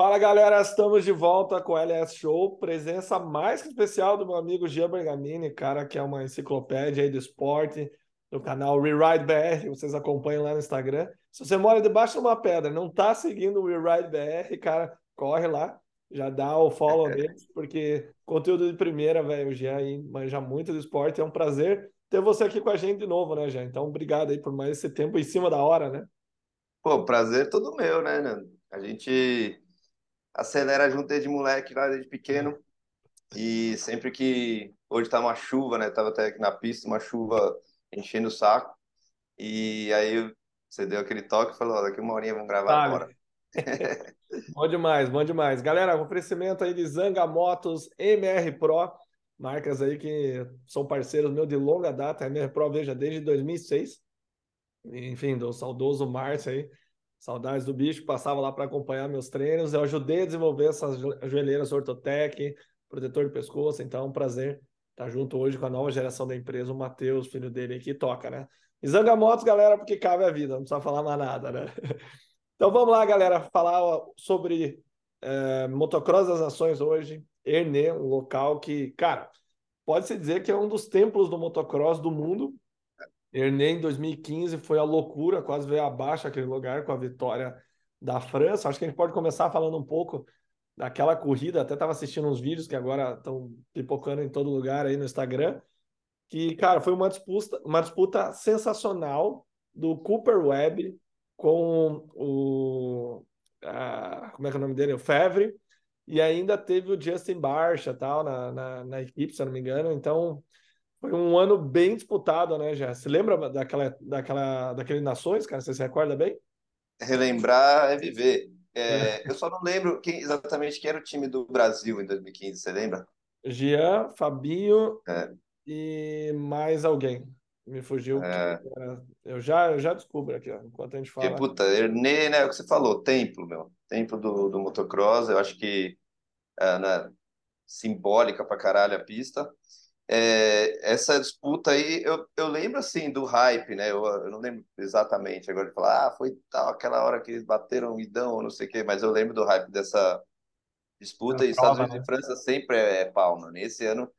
Fala galera, estamos de volta com o LS Show, presença mais que especial do meu amigo Jean Bergamini, cara que é uma enciclopédia aí do esporte, do canal Rewrite BR, vocês acompanham lá no Instagram. Se você mora debaixo de uma pedra, não tá seguindo o Rewrite BR, cara, corre lá, já dá o follow neles, porque conteúdo de primeira, velho, o Jean aí manja muito do esporte, é um prazer ter você aqui com a gente de novo, né, Jean? Então, obrigado aí por mais esse tempo em cima da hora, né? Pô, prazer todo meu, né, Nando? A gente acelera junto desde moleque, lá desde pequeno. E sempre que. Hoje tá uma chuva, né? Tava até aqui na pista, uma chuva enchendo o saco. E aí você deu aquele toque e falou: daqui uma horinha vamos gravar vale. agora. bom demais, bom demais. Galera, oferecimento aí de Zanga Motos, MR Pro, marcas aí que são parceiros meu de longa data. MR Pro, veja, desde 2006. Enfim, do saudoso Márcio aí Saudades do bicho, passava lá para acompanhar meus treinos. Eu ajudei a desenvolver essas joelheiras Ortotec, protetor de pescoço. Então, é um prazer estar junto hoje com a nova geração da empresa, o Matheus, filho dele que toca, né? E Zanga Motos, galera, porque cabe a vida, não precisa falar mais nada, né? Então vamos lá, galera, falar sobre é, Motocross das Nações hoje. Ernê, um local que, cara, pode-se dizer que é um dos templos do motocross do mundo. Ernée, em 2015, foi a loucura, quase veio abaixo aquele lugar com a vitória da França. Acho que a gente pode começar falando um pouco daquela corrida. Até estava assistindo uns vídeos que agora estão pipocando em todo lugar aí no Instagram. Que, cara, foi uma disputa, uma disputa sensacional do Cooper Webb com o. como é que é o nome dele? O Fevre. E ainda teve o Justin Barcha tal na, na, na equipe, se eu não me engano. Então, foi um ano bem disputado, né, já? Você lembra daquela, daquela, daquele Nações, cara? Você se recorda bem? Relembrar é viver. É, eu só não lembro quem, exatamente quem era o time do Brasil em 2015, você lembra? Jean, Fabinho é. e mais alguém. Me fugiu. É. Eu, já, eu já descubro aqui, ó, enquanto a gente fala. E, puta, Ernê, né? O que você falou, templo, meu. Templo do, do motocross. Eu acho que é, né, simbólica pra caralho a pista é, essa disputa aí, eu, eu lembro assim do hype, né? Eu, eu não lembro exatamente agora de falar, ah, foi tal, aquela hora que eles bateram o idão, não sei o quê, mas eu lembro do hype dessa disputa. É e Estados Unidos né? e França sempre é, é palma. Nesse ano,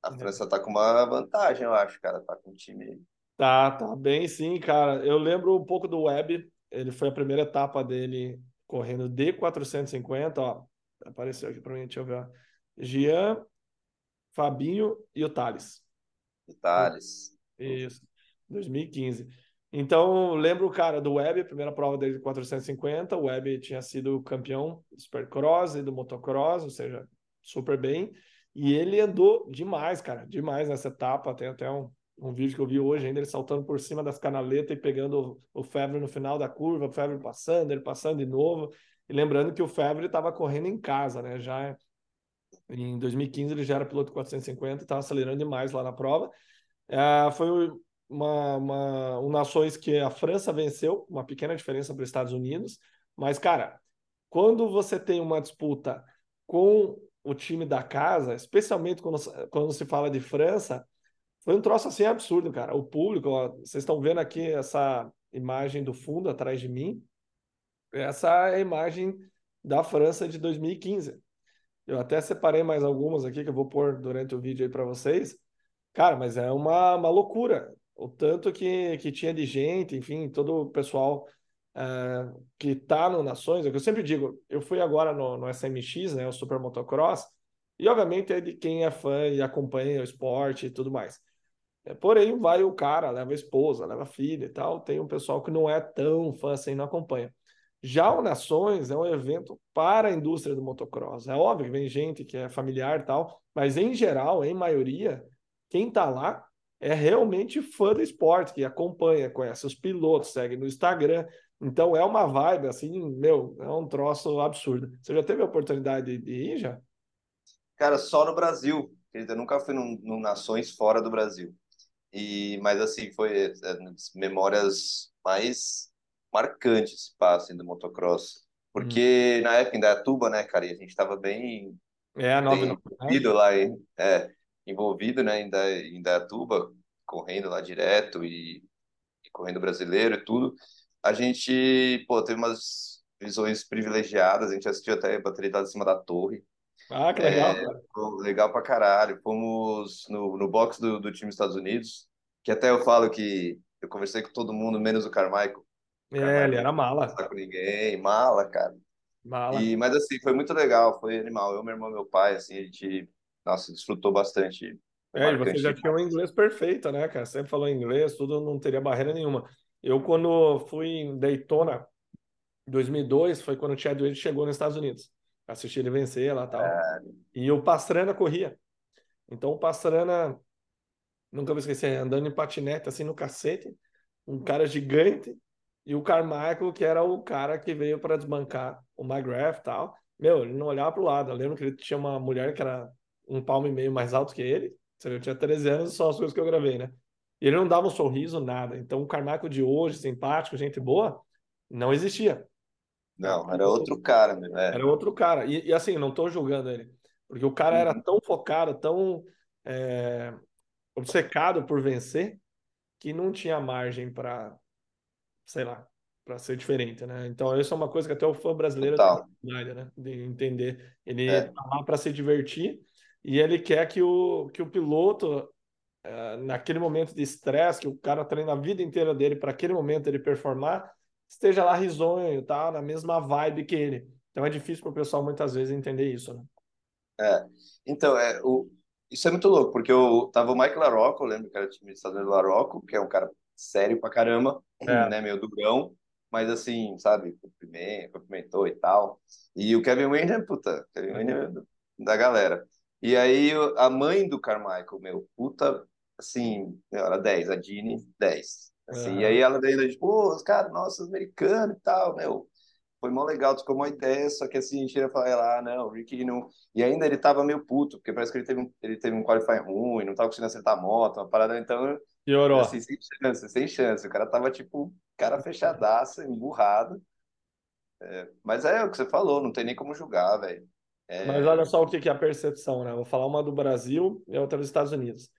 a. França tá com uma vantagem, eu acho, cara, tá com um time. Tá, tá bem sim, cara. Eu lembro um pouco do Web, ele foi a primeira etapa dele correndo de 450, ó. Apareceu aqui para mim, deixa eu ver. Gian Fabinho e o Thales. O Thales. Isso, 2015. Então, lembro o cara do Web, a primeira prova dele de 450. O Web tinha sido campeão do Supercross e do Motocross, ou seja, super bem. E ele andou demais, cara, demais nessa etapa. Tem até um, um vídeo que eu vi hoje ainda, ele saltando por cima das canaletas e pegando o, o Febre no final da curva, o Febre passando, ele passando de novo. E lembrando que o Febre estava correndo em casa, né? Já em 2015 ele já era piloto 450 e estava acelerando demais lá na prova. É, foi uma, uma, um Nações que a França venceu, uma pequena diferença para os Estados Unidos. Mas, cara, quando você tem uma disputa com o time da casa, especialmente quando, quando se fala de França, foi um troço assim absurdo, cara. O público, ó, vocês estão vendo aqui essa imagem do fundo atrás de mim. Essa é a imagem da França de 2015. Eu até separei mais algumas aqui que eu vou pôr durante o vídeo aí para vocês. Cara, mas é uma, uma loucura. O tanto que, que tinha de gente, enfim, todo o pessoal uh, que tá no Nações, é que eu sempre digo, eu fui agora no, no SMX, né, o Super Motocross, e obviamente é de quem é fã e acompanha o esporte e tudo mais. É, porém, vai o cara, leva a esposa, leva a filha e tal. Tem um pessoal que não é tão fã assim, não acompanha. Já o Nações é um evento para a indústria do motocross. É óbvio que vem gente que é familiar e tal, mas em geral, em maioria, quem está lá é realmente fã do esporte, que acompanha, conhece os pilotos, segue no Instagram. Então é uma vibe assim, meu, é um troço absurdo. Você já teve a oportunidade de ir já? Cara, só no Brasil. Eu nunca fui num, Nações fora do Brasil. E, mas assim, foi é, memórias mais marcante esse passo assim, do motocross. Porque hum. na época em Dayatuba, né, cara, a gente estava bem, é, bem envolvido lá, em, é, envolvido, né, em, da, em Dayatuba, correndo lá direto e, e, correndo brasileiro e tudo. A gente, pô, teve umas visões privilegiadas. A gente assistiu até a bateria lá em cima da torre. Ah, que legal, é, legal pra caralho. Fomos no, no box do, do time dos Estados Unidos, que até eu falo que eu conversei com todo mundo, menos o Carmichael. É, ele era mala. Não com ninguém, mala, cara. Mala. E, mas assim, foi muito legal, foi animal. Eu, meu irmão, meu pai, assim, a gente, nossa, desfrutou bastante. É, e você já tinha um inglês perfeito, né, cara? Sempre falou inglês, tudo, não teria barreira nenhuma. Eu, quando fui em Daytona, 2002, foi quando o Chad Wade chegou nos Estados Unidos. Assisti ele vencer lá e tal. É. E o Pastrana corria. Então, o Pastrana, nunca vou esquecer, andando em patinete, assim, no cacete, um cara gigante, e o Carmichael, que era o cara que veio para desbancar o McGrath e tal. Meu, ele não olhava para o lado. Eu lembro que ele tinha uma mulher que era um palmo e meio mais alto que ele. Eu tinha 13 anos, só as coisas que eu gravei, né? E ele não dava um sorriso, nada. Então, o Carmichael de hoje, simpático, gente boa, não existia. Não, era outro cara, meu. É. Era outro cara. E, e assim, não estou julgando ele. Porque o cara era uhum. tão focado, tão é, obcecado por vencer, que não tinha margem para sei lá, para ser diferente, né? Então, isso é uma coisa que até o fã brasileiro Total. tem né? De entender. Ele é. tá lá para se divertir e ele quer que o, que o piloto, uh, naquele momento de estresse, que o cara treina a vida inteira dele para aquele momento ele performar, esteja lá risonho, tá? Na mesma vibe que ele. Então, é difícil para o pessoal muitas vezes entender isso, né? É. Então, é, o, isso é muito louco, porque eu tava o Mike Larocco, eu lembro que era o Estados Unidos Larocco, que é um cara sério pra caramba, é. né? Meio durão, mas assim, sabe, cumprimentou e tal. E o Kevin Wayne, puta, Kevin Wayne é da galera. E aí a mãe do Carmichael, meu, puta, assim, era 10, a Dini, 10. Assim, E aí ela daí, tipo, pô, os caras, nossa, americano e tal, meu. Foi mó legal, ficou uma ideia, só que assim, a gente ia falar lá, não, o Ricky não. E ainda ele tava meio puto, porque parece que ele teve um, ele teve um qualify ruim, não tava conseguindo acertar a moto, uma parada, então Piorou. Assim, sem chance, sem chance. O cara tava, tipo, cara fechadaço, emburrado. É, mas é o que você falou, não tem nem como julgar, velho. É... Mas olha só o que é a percepção, né? Vou falar uma do Brasil e outra dos Estados Unidos.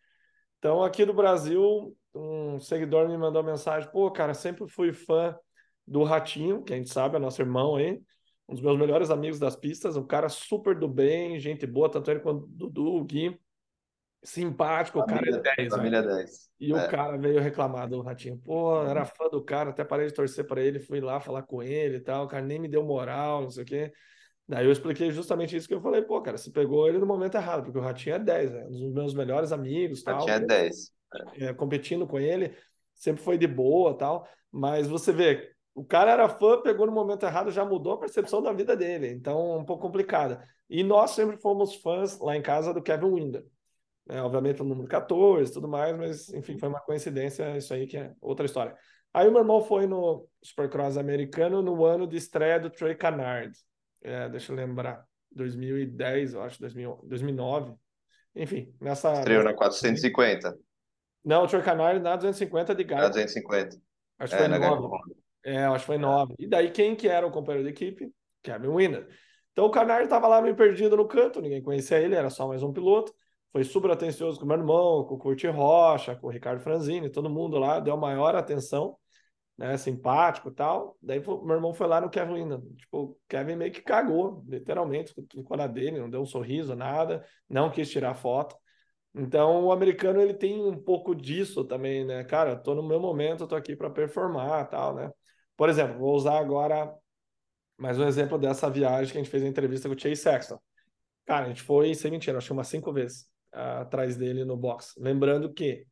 Então, aqui do Brasil, um seguidor me mandou mensagem: pô, cara, sempre fui fã do Ratinho, que a gente sabe, é nosso irmão aí, um dos meus melhores amigos das pistas, um cara super do bem, gente boa, tanto ele quanto o Dudu, o Gui simpático, o cara é 10. Família né? 10. E é. o cara veio reclamar do Ratinho. Pô, era uhum. fã do cara, até parei de torcer para ele, fui lá falar com ele e tal. O cara nem me deu moral, não sei o quê. Daí eu expliquei justamente isso que eu falei, pô, cara, você pegou ele no momento errado, porque o Ratinho é 10, né? um dos meus melhores amigos. Tal, Ratinho é 10. É, competindo com ele, sempre foi de boa tal. Mas você vê, o cara era fã, pegou no momento errado, já mudou a percepção da vida dele. Então, um pouco complicada. E nós sempre fomos fãs lá em casa do Kevin Winder né? obviamente o número 14 tudo mais, mas enfim, foi uma coincidência, isso aí que é outra história. Aí o meu irmão foi no Supercross americano no ano de estreia do Trey Canard, é, deixa eu lembrar, 2010, eu acho, 2000, 2009, enfim, nessa... Estreou na 450. Não, o Trey Canard na 250 de Gaia. Na 250. Acho que é, foi 9. É, acho que foi 9. E daí quem que era o companheiro de equipe? Kevin Winner. Então o Canard estava lá meio perdido no canto, ninguém conhecia ele, era só mais um piloto foi super atencioso com meu irmão, com o Curti Rocha, com o Ricardo Franzini, todo mundo lá deu maior atenção, né, simpático e tal. Daí meu irmão foi lá no Kevin Linda, tipo, o Kevin meio que cagou, literalmente, ficou na dele, não deu um sorriso, nada, não quis tirar foto. Então, o americano ele tem um pouco disso também, né? Cara, tô no meu momento, tô aqui para performar, tal, né? Por exemplo, vou usar agora mais um exemplo dessa viagem que a gente fez a entrevista com o Chase Sexton. Cara, a gente foi, sem mentira, acho que umas cinco vezes atrás dele no box. Lembrando que,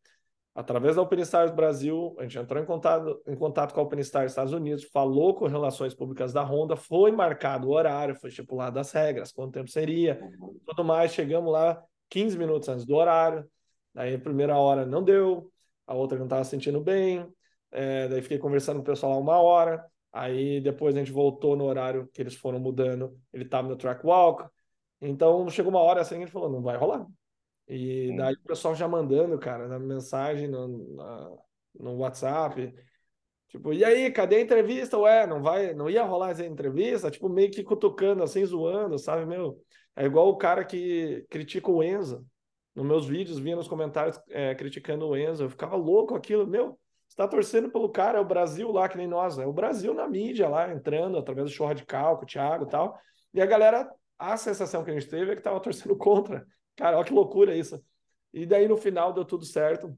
através da Open Stars Brasil, a gente entrou em contato, em contato com a Open Stars Estados Unidos, falou com relações públicas da Honda, foi marcado o horário, foi estipulado as regras, quanto tempo seria, tudo mais. Chegamos lá 15 minutos antes do horário, daí a primeira hora não deu, a outra não estava sentindo bem, é, daí fiquei conversando com o pessoal lá uma hora, aí depois a gente voltou no horário que eles foram mudando, ele estava no track walk, então chegou uma hora assim, a gente falou, não vai rolar, e daí o pessoal já mandando, cara, na mensagem no, na, no WhatsApp. Tipo, e aí, cadê a entrevista? Ué, não vai, não ia rolar essa entrevista? Tipo, meio que cutucando, assim, zoando, sabe, meu? É igual o cara que critica o Enzo. Nos meus vídeos, vinha nos comentários é, criticando o Enzo. Eu ficava louco aquilo, meu. Você está torcendo pelo cara, é o Brasil lá, que nem nós, é o Brasil na mídia lá, entrando através do show radical, com o Thiago e tal. E a galera, a sensação que a gente teve é que estava torcendo contra. Cara, olha que loucura isso. E daí no final deu tudo certo,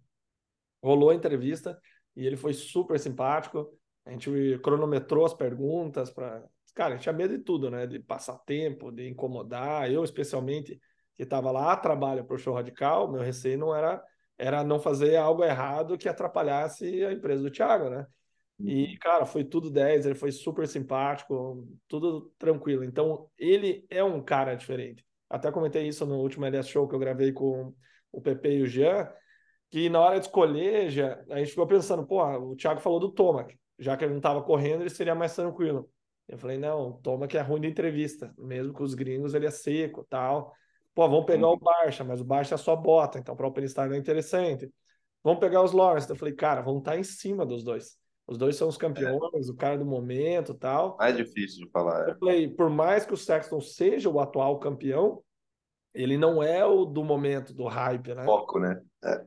rolou a entrevista e ele foi super simpático. A gente cronometrou as perguntas para. Cara, tinha medo de tudo, né? De passar tempo, de incomodar. Eu, especialmente, que estava lá a trabalho para o show radical, meu receio não era era não fazer algo errado que atrapalhasse a empresa do Thiago, né? E, uhum. cara, foi tudo 10, ele foi super simpático, tudo tranquilo. Então, ele é um cara diferente. Até comentei isso no último LS Show que eu gravei com o Pepe e o Jean, que na hora de escolher, já, a gente ficou pensando, pô, o Thiago falou do Tomac, já que ele não estava correndo, ele seria mais tranquilo. Eu falei, não, o Tomac é ruim de entrevista, mesmo com os gringos ele é seco tal. Pô, vamos pegar o Barça, mas o Barça é só bota, então para o OpenStar não é interessante. Vamos pegar os Lawrence. Eu falei, cara, vamos estar tá em cima dos dois. Os dois são os campeões, é. o cara do momento tal. Mais difícil de falar. É. Eu falei, por mais que o Sexton seja o atual campeão, ele não é o do momento, do hype, né? Foco, né?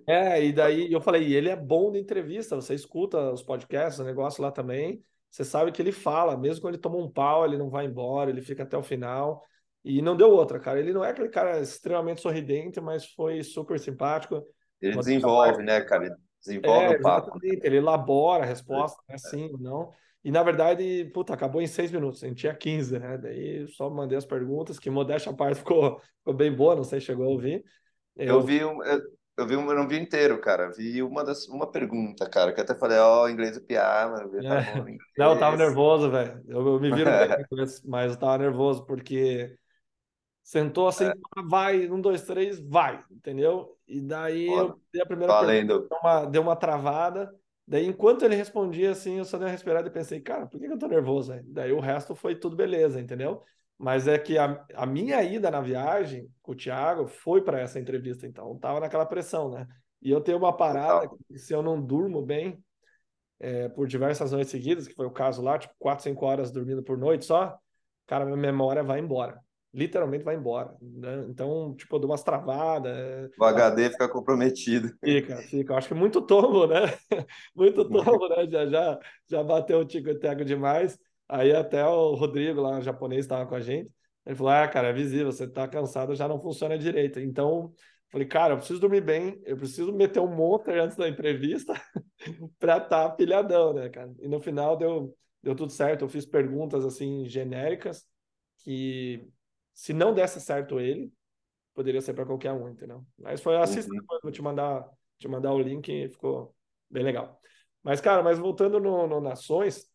É, é e daí eu falei, ele é bom de entrevista, você escuta os podcasts, o negócio lá também, você sabe que ele fala, mesmo quando ele toma um pau, ele não vai embora, ele fica até o final. E não deu outra, cara. Ele não é aquele cara extremamente sorridente, mas foi super simpático. Ele desenvolve, né, cara? Ele desenvolve é, o papo. Ele elabora a resposta, é. né? Sim ou não. E na verdade, puta, acabou em seis minutos. A gente tinha 15, né? Daí só mandei as perguntas, que modéstia a parte ficou, ficou bem boa, não sei se chegou a ouvir. Eu, eu vi um, eu, eu vi um, eu não vi inteiro, cara. Vi uma das uma pergunta, cara, que até falei, ó, oh, inglês é piar, mano. Tá é. Não, eu tava nervoso, velho. Eu, eu, me viro bem mas eu tava nervoso porque Sentou assim, é. vai, um, dois, três, vai, entendeu? E daí eu dei a primeira valendo. pergunta, deu uma, deu uma travada. Daí, enquanto ele respondia assim, eu só dei uma respirada e pensei, cara, por que eu tô nervoso? Né? Daí o resto foi tudo beleza, entendeu? Mas é que a, a minha ida na viagem com o Thiago foi para essa entrevista, então tava naquela pressão, né? E eu tenho uma parada que se eu não durmo bem é, por diversas noites seguidas, que foi o caso lá, tipo, quatro, cinco horas dormindo por noite só, cara, minha memória vai embora literalmente vai embora. Né? Então, tipo, eu dou umas travadas. É, o HD fica comprometido. Fica, fica. Eu acho que muito tombo, né? muito tombo, né? Já, já, já bateu o tico e teco demais. Aí até o Rodrigo, lá, japonês, estava com a gente. Ele falou: Ah, cara, é visível, você está cansado, já não funciona direito. Então, falei, cara, eu preciso dormir bem, eu preciso meter um monter antes da entrevista para estar tá pilhadão, né, cara? E no final deu, deu tudo certo. Eu fiz perguntas assim genéricas que se não desse certo ele, poderia ser para qualquer um, entendeu? Mas foi assista uhum. vou te mandar, te mandar o link ficou bem legal. Mas, cara, mas voltando no, no, Nações,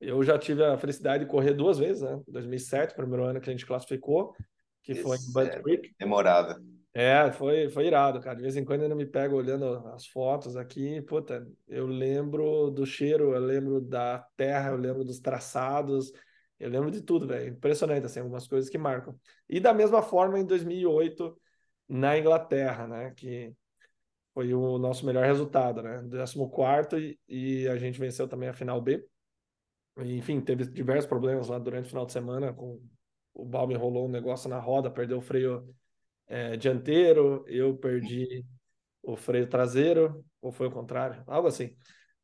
eu já tive a felicidade de correr duas vezes, né? 2007, primeiro ano que a gente classificou, que Isso foi em é Creek. Memorável. É, foi, foi irado, cara. De vez em quando eu ainda me pego olhando as fotos aqui. Puta, eu lembro do cheiro, eu lembro da terra, eu lembro dos traçados, eu lembro de tudo, velho. Impressionante, assim, algumas coisas que marcam. E da mesma forma, em 2008, na Inglaterra, né? Que foi o nosso melhor resultado, né? 14 e, e a gente venceu também a final B. Enfim, teve diversos problemas lá durante o final de semana. Com, o Balme rolou um negócio na roda, perdeu o freio é, dianteiro, eu perdi o freio traseiro, ou foi o contrário, algo assim.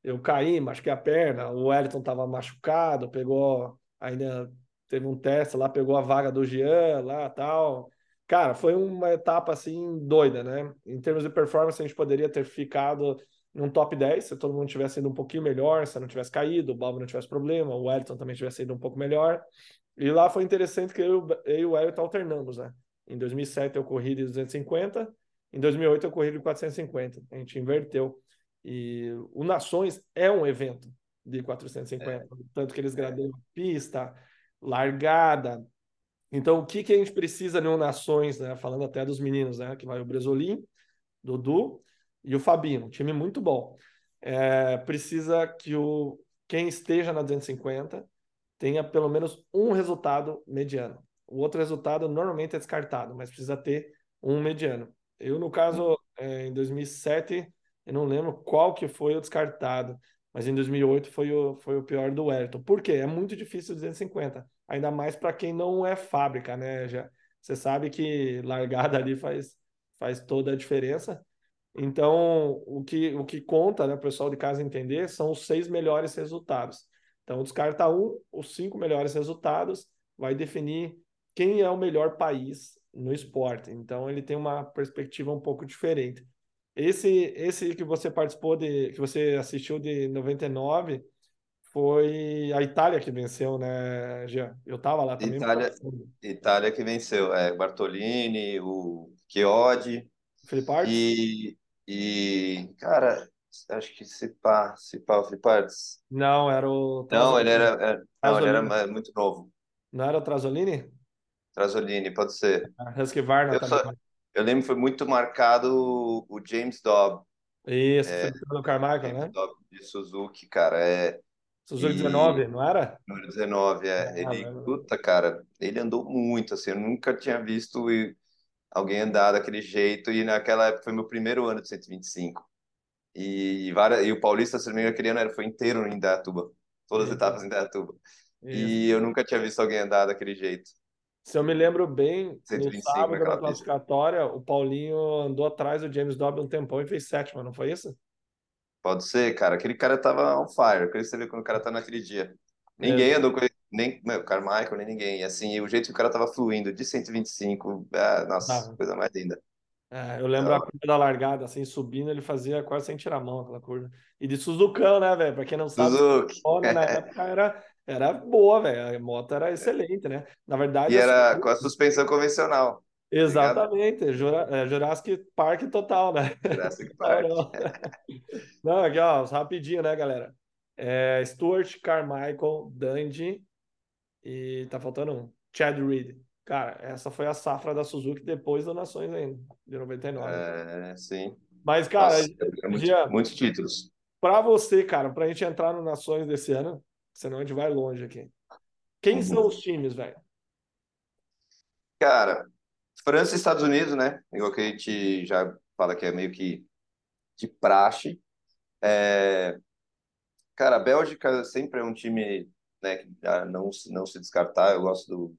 Eu caí, machuquei a perna, o Wellington estava machucado, pegou ainda teve um teste lá, pegou a vaga do Jean lá tal. Cara, foi uma etapa assim doida, né? Em termos de performance, a gente poderia ter ficado num top 10 se todo mundo tivesse ido um pouquinho melhor, se não tivesse caído, o Bob não tivesse problema, o Wellington também tivesse ido um pouco melhor. E lá foi interessante que eu, eu e o Wellington alternamos, né? Em 2007 eu corri de 250, em 2008 eu corri de 450. A gente inverteu. E o Nações é um evento de 450. É. Tanto que eles gradeiam pista, largada. Então, o que, que a gente precisa no Nações, né? Falando até dos meninos, né? Que vai o Bresolim, Dudu e o Fabinho, um time muito bom. É, precisa que o quem esteja na 250 tenha pelo menos um resultado mediano. O outro resultado normalmente é descartado, mas precisa ter um mediano. Eu, no caso, é, em 2007, eu não lembro qual que foi o descartado, mas em 2008 foi o, foi o pior do Wellington. Por quê? É muito difícil 250, ainda mais para quem não é fábrica, né? Já, você sabe que largada ali faz, faz toda a diferença. Então, o que, o que conta, né, o pessoal de casa entender, são os seis melhores resultados. Então, descarta um, os cinco melhores resultados vai definir quem é o melhor país no esporte. Então, ele tem uma perspectiva um pouco diferente. Esse, esse que você participou de, que você assistiu de 99, foi a Itália que venceu, né, Jean? Eu estava lá também. Itália, Itália que venceu. É, Bartolini, o Chiodi. Felipe Arts? E, e, cara, acho que se pá, se pá, o. Não, era o. Não, ele era, era é, não, ele era muito novo. Não era o Trasolini? Trasolini, pode ser. Ah, Husky Varna eu, só, eu lembro que foi muito marcado o James Dobb. Isso, é, do Carmichael, James né? Dobb de Suzuki, cara. É, Suzuki e... 19, não era? Número 19, é. Ah, ele, é puta, cara, ele andou muito, assim, eu nunca tinha visto alguém andar daquele jeito, e naquela época foi meu primeiro ano de 125. E, várias, e o Paulista, se não me engano, aquele ano foi inteiro em Indaiatuba, todas as etapas em Indaiatuba. E eu nunca tinha visto alguém andar daquele jeito. Se eu me lembro bem, 125, no sábado na classificatória, o Paulinho andou atrás do James Dobbs um tempão e fez sétima, não foi isso? Pode ser, cara. Aquele cara tava on fire. Eu queria saber quando o cara tá naquele dia. Ninguém é. andou com ele, nem meu, Carmichael, nem ninguém. E assim, o jeito que o cara tava fluindo de 125, é, nossa, ah. coisa mais linda. É, eu lembro então... a curva da largada, assim, subindo, ele fazia quase sem tirar a mão aquela curva. E de Suzucão, né, velho? Pra quem não sabe, Suzuki. na época era, era boa, velho. A moto era excelente, né? Na verdade. E era com a suspensão convencional. Exatamente, Jura, é, Jurassic Park total, né? Jurassic Park. Não, aqui, ó, rapidinho, né, galera? É, Stuart Carmichael, Dundee e tá faltando um, Chad Reed. Cara, essa foi a safra da Suzuki depois do Nações ainda, de 99. É, sim. Mas, cara, Nossa, muito, Gia, muitos títulos. Para você, cara, pra gente entrar no Nações desse ano, senão a gente vai longe aqui. Quem uhum. são os times, velho? Cara, França e Estados Unidos, né? Igual que a gente já fala que é meio que de praxe. É... Cara, a Bélgica sempre é um time né, que não, não se descartar. Eu gosto do,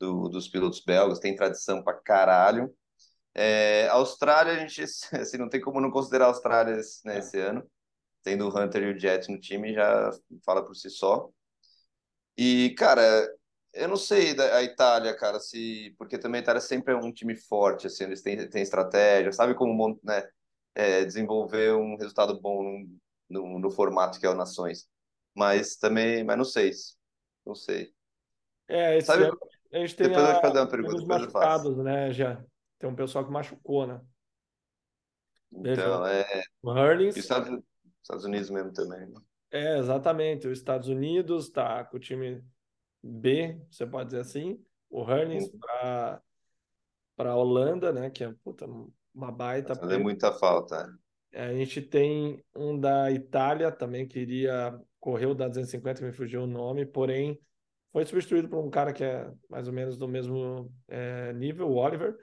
do, dos pilotos belgas, tem tradição pra caralho. É, Austrália, a gente assim, não tem como não considerar a Austrália né, esse ano. Tendo o Hunter e o Jet no time, já fala por si só. E, cara, eu não sei da a Itália, cara, se porque também a Itália sempre é um time forte, assim, eles têm, têm estratégia, sabe como né, é, desenvolver um resultado bom no, no, formato que é o Nações. Mas também, mas não sei, não sei. É, esse sabe, ano, a gente tem depois a, eu fazer uma pergunta, os machucados, né, já. Tem um pessoal que machucou, né? Então, é... O Hurlings... Estados, Estados Unidos mesmo também. Né? É, exatamente. Os Estados Unidos tá com o time B, você pode dizer assim, o Hurlings uhum. para para a Holanda, né, que é puta, uma baita. Fazer muita falta. É, a gente tem um da Itália também que iria correr o da 250, me fugiu o nome, porém foi substituído por um cara que é mais ou menos do mesmo é, nível, o Oliver.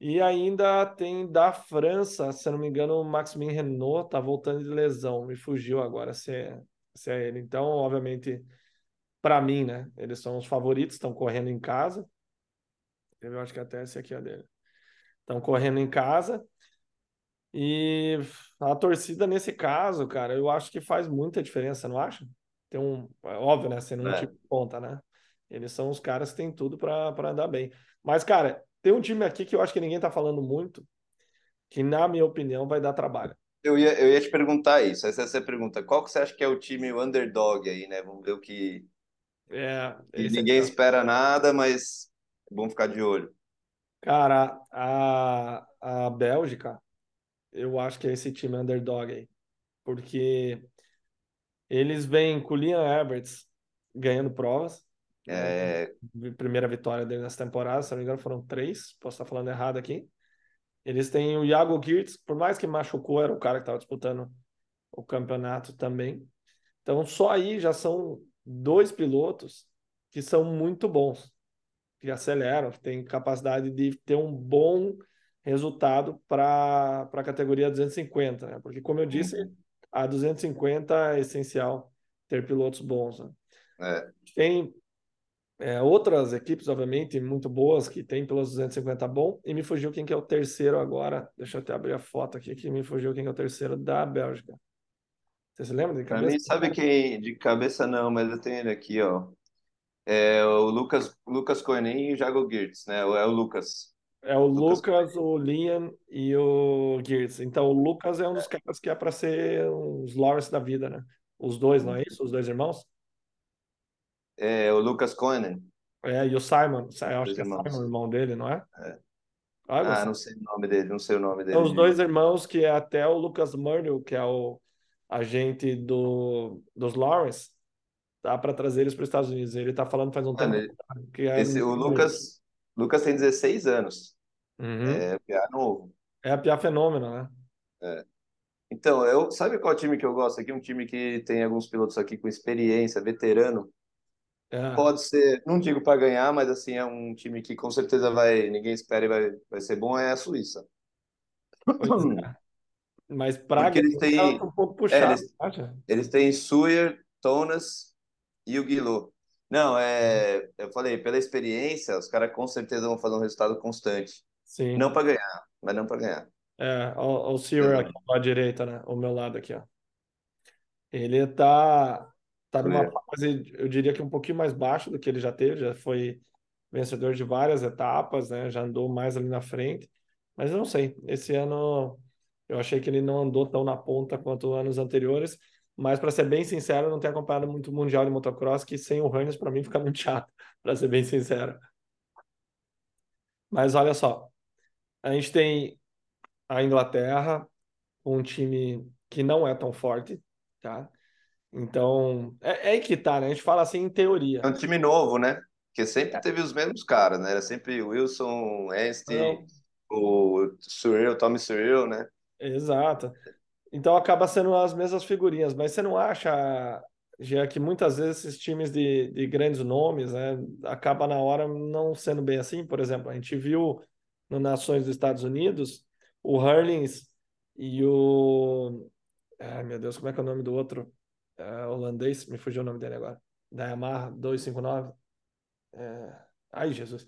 E ainda tem da França, se não me engano, o Maximin Renault tá voltando de lesão, me fugiu agora se é, se é ele. Então, obviamente, para mim, né? Eles são os favoritos, estão correndo em casa. Eu acho que até esse aqui é dele. Estão correndo em casa. E a torcida, nesse caso, cara, eu acho que faz muita diferença, não acha? Tem um. É óbvio, né? Sendo um é. tipo de ponta, né? Eles são os caras que têm tudo para andar bem. Mas, cara, tem um time aqui que eu acho que ninguém tá falando muito, que, na minha opinião, vai dar trabalho. Eu ia, eu ia te perguntar isso. Essa é a pergunta. Qual que você acha que é o time underdog aí, né? Vamos ver o que, é, e ninguém é... espera nada, mas é bom ficar de olho. Cara, a, a Bélgica, eu acho que é esse time underdog aí. Porque eles vêm com o Liam Everts ganhando provas. É... Primeira vitória dele nessa temporada, se não me engano, foram três. Posso estar falando errado aqui. Eles têm o Iago Girtz, por mais que machucou, era o cara que estava disputando o campeonato também. Então, só aí já são dois pilotos que são muito bons, que aceleram, que têm capacidade de ter um bom resultado para a categoria 250, né? Porque, como eu disse, uhum. a 250 é essencial ter pilotos bons. Né? É. Tem É, outras equipes, obviamente, muito boas, que tem pelos 250 bom, e me fugiu quem que é o terceiro agora. Deixa eu até abrir a foto aqui, que me fugiu quem que é o terceiro da Bélgica. Você se lembra de Pra cabeça? mim, sabe quem de cabeça não, mas eu tenho ele aqui, ó. É o Lucas, Lucas Koenig e o Jago Girtz, né? É o Lucas. É o Lucas Lucas, o Liam e o Geertz. Então, o Lucas é um dos caras que é para ser uns Lawrence da vida, né? Os dois, não é isso? Os dois irmãos? É o Lucas Koenig, É, e o Simon. Eu acho que é Simon, o irmão dele, não é? É. Ah, Ah, não sei o nome dele, não sei o nome São dele. os dois irmãos que é até o Lucas Murdoch, que é o agente do, dos Lawrence, dá para trazer eles para os Estados Unidos. Ele tá falando faz um Mano, tempo que é esse, o Lucas, Lucas tem 16 anos, Uhum. é piá novo. É a Pia Fenômeno, né? Então, eu, sabe qual time que eu gosto aqui? Um time que tem alguns pilotos aqui com experiência, veterano. É. Pode ser, não digo para ganhar, mas assim, é um time que com certeza vai, ninguém espera e vai, vai ser bom, é a Suíça. É. Mas para Porque eles têm- tá um pouco É, puxado, eles, acha? eles têm Suyer, Tonas e o Guilot. Não, é, eu falei, pela experiência, os caras com certeza vão fazer um resultado constante. Sim. Não para ganhar, mas não para ganhar. É, o, o Sewer aqui à direita, né? O meu lado aqui, ó. Ele tá, tá numa É. fase, eu diria que um pouquinho mais baixo do que ele já teve, já foi vencedor de várias etapas, né? Já andou mais ali na frente. Mas eu não sei, esse ano eu achei que ele não andou tão na ponta quanto anos anteriores. Mas, para ser bem sincero, eu não tenho acompanhado muito o Mundial de Motocross, que sem o Hannes, para mim, fica muito chato, para ser bem sincero. Mas olha só, a gente tem a Inglaterra, um time que não é tão forte, tá? Então, é, é aí que tá, né? A gente fala assim em teoria. É um time novo, né? Porque sempre teve os mesmos caras, né? Era sempre o Wilson, Ernst, Então, o Surreal, Tommy Surreal, né? exato. Então acaba sendo as mesmas figurinhas, mas você não acha, já que muitas vezes esses times de, de grandes nomes, né, acaba na hora não sendo bem assim? Por exemplo, a gente viu no Nações dos Estados Unidos o Hurlings e o. Ai, meu Deus, como é que é o nome do outro? É, holandês, me fugiu o nome dele agora. Da Yamaha 259. É... Ai, Jesus.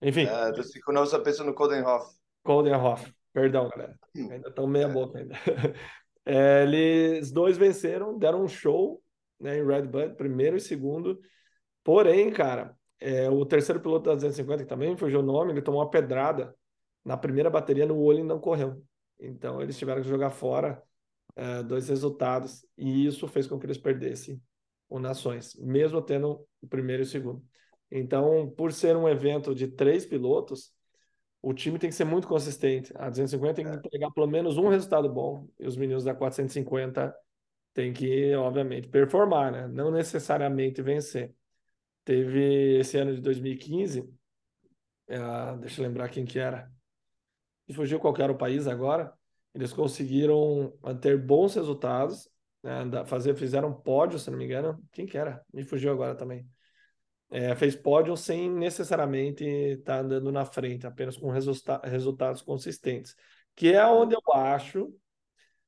Enfim, É, eu fico não só pensando no Coldenhoff. Coldenhoff. Perdão, galera. Ainda estão meia boca ainda. É, eles dois venceram, deram um show, né, em Red Bull, primeiro e segundo. Porém, cara, é, o terceiro piloto da 250, que também fugiu o nome, ele tomou uma pedrada na primeira bateria no olho e não correu. Então, eles tiveram que jogar fora é, dois resultados, e isso fez com que eles perdessem o Nações, mesmo tendo o primeiro e o segundo. Então, por ser um evento de três pilotos, o time tem que ser muito consistente. A 250 tem que entregar pelo menos um resultado bom, e os meninos da 450 tem que, obviamente, performar, né? Não necessariamente vencer. Teve esse ano de 2015, ah, deixa eu lembrar quem que era. E fugiu qual era o país agora. Eles conseguiram manter bons resultados, né? Fazer, fizeram pódio, se não me engano. Quem que era? Me fugiu agora também. É, fez pódio sem necessariamente estar andando na frente, apenas com resulta resultados consistentes. Que é onde eu acho,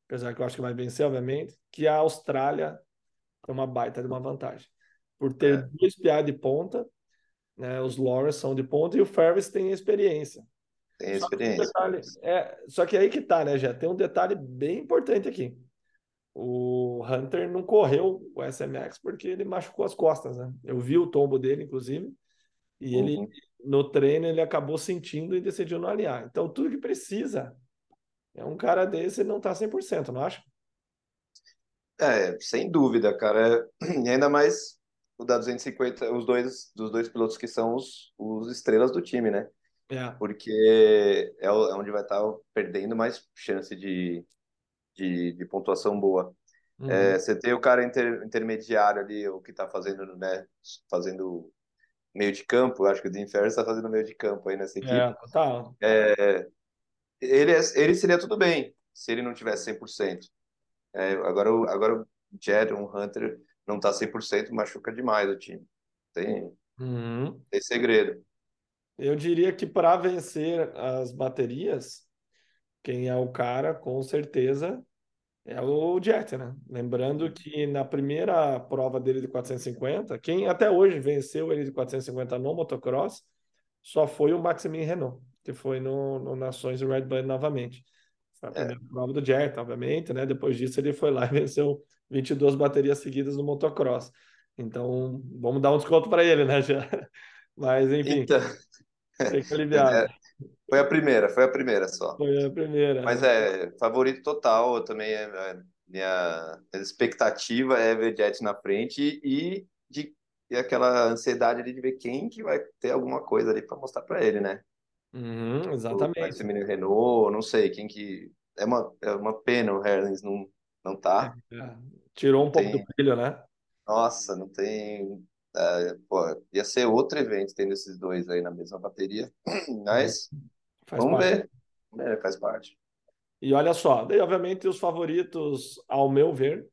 apesar que eu acho que vai vencer, obviamente, que a Austrália tem uma baita de uma vantagem. Por ter É. dois PA de ponta, né, os Lawrence são de ponta e o Ferris tem experiência. Tem Só que um experiência. detalhe, é, só que aí que tá, né, já tem um detalhe bem importante aqui. O Hunter não correu o SMX porque ele machucou as costas, né? Eu vi o tombo dele, inclusive, e ele Uhum. no treino ele acabou sentindo e decidiu não alinhar. Então, tudo que precisa é um cara desse ele não tá 100%, não acha? É, sem dúvida, cara. E ainda mais o da 250, os dois, dos dois pilotos que são os, os estrelas do time, né? É. Porque é é onde vai estar perdendo mais chance de, de, de pontuação boa. Uhum. É, você tem o cara inter- intermediário ali, o que tá fazendo, né? Fazendo meio de campo, acho que o Dean Ferris está fazendo meio de campo aí nessa equipe. É, total. Ele, é- ele seria tudo bem se ele não tivesse 100%. É, agora, o- agora o Jed, um Hunter, não tá 100%, machuca demais o time. Tem, Uhum. tem segredo. Eu diria que para vencer as baterias, quem é o cara, com certeza, é o Jet, né? Lembrando que na primeira prova dele de 450, quem até hoje venceu ele de 450 no motocross só foi o Maximin Renault, que foi no, no Nações Red Bull novamente. Foi a é. primeira é. prova do Jet, obviamente, né? Depois disso ele foi lá e venceu 22 baterias seguidas no motocross. Então, vamos dar um desconto para ele, né? Já. Mas, enfim. Então... Fica aliviado. É. Foi a primeira, foi a primeira só. Foi a primeira. Mas é, favorito total, eu também é, é minha expectativa é ver Jet na frente e de e aquela ansiedade ali de ver quem que vai ter alguma coisa ali para mostrar para ele, né? Uhum, exatamente. Vai ser menino Renault, não sei, quem que é uma é uma pena o Herlings não não tá. É, tirou um pouco tem... do brilho, né? Nossa, não tem é, pô, ia ser outro evento tendo esses dois aí na mesma bateria, mas Faz Vamos parte. ver. É, faz parte. E olha só, daí, obviamente, os favoritos, ao meu ver,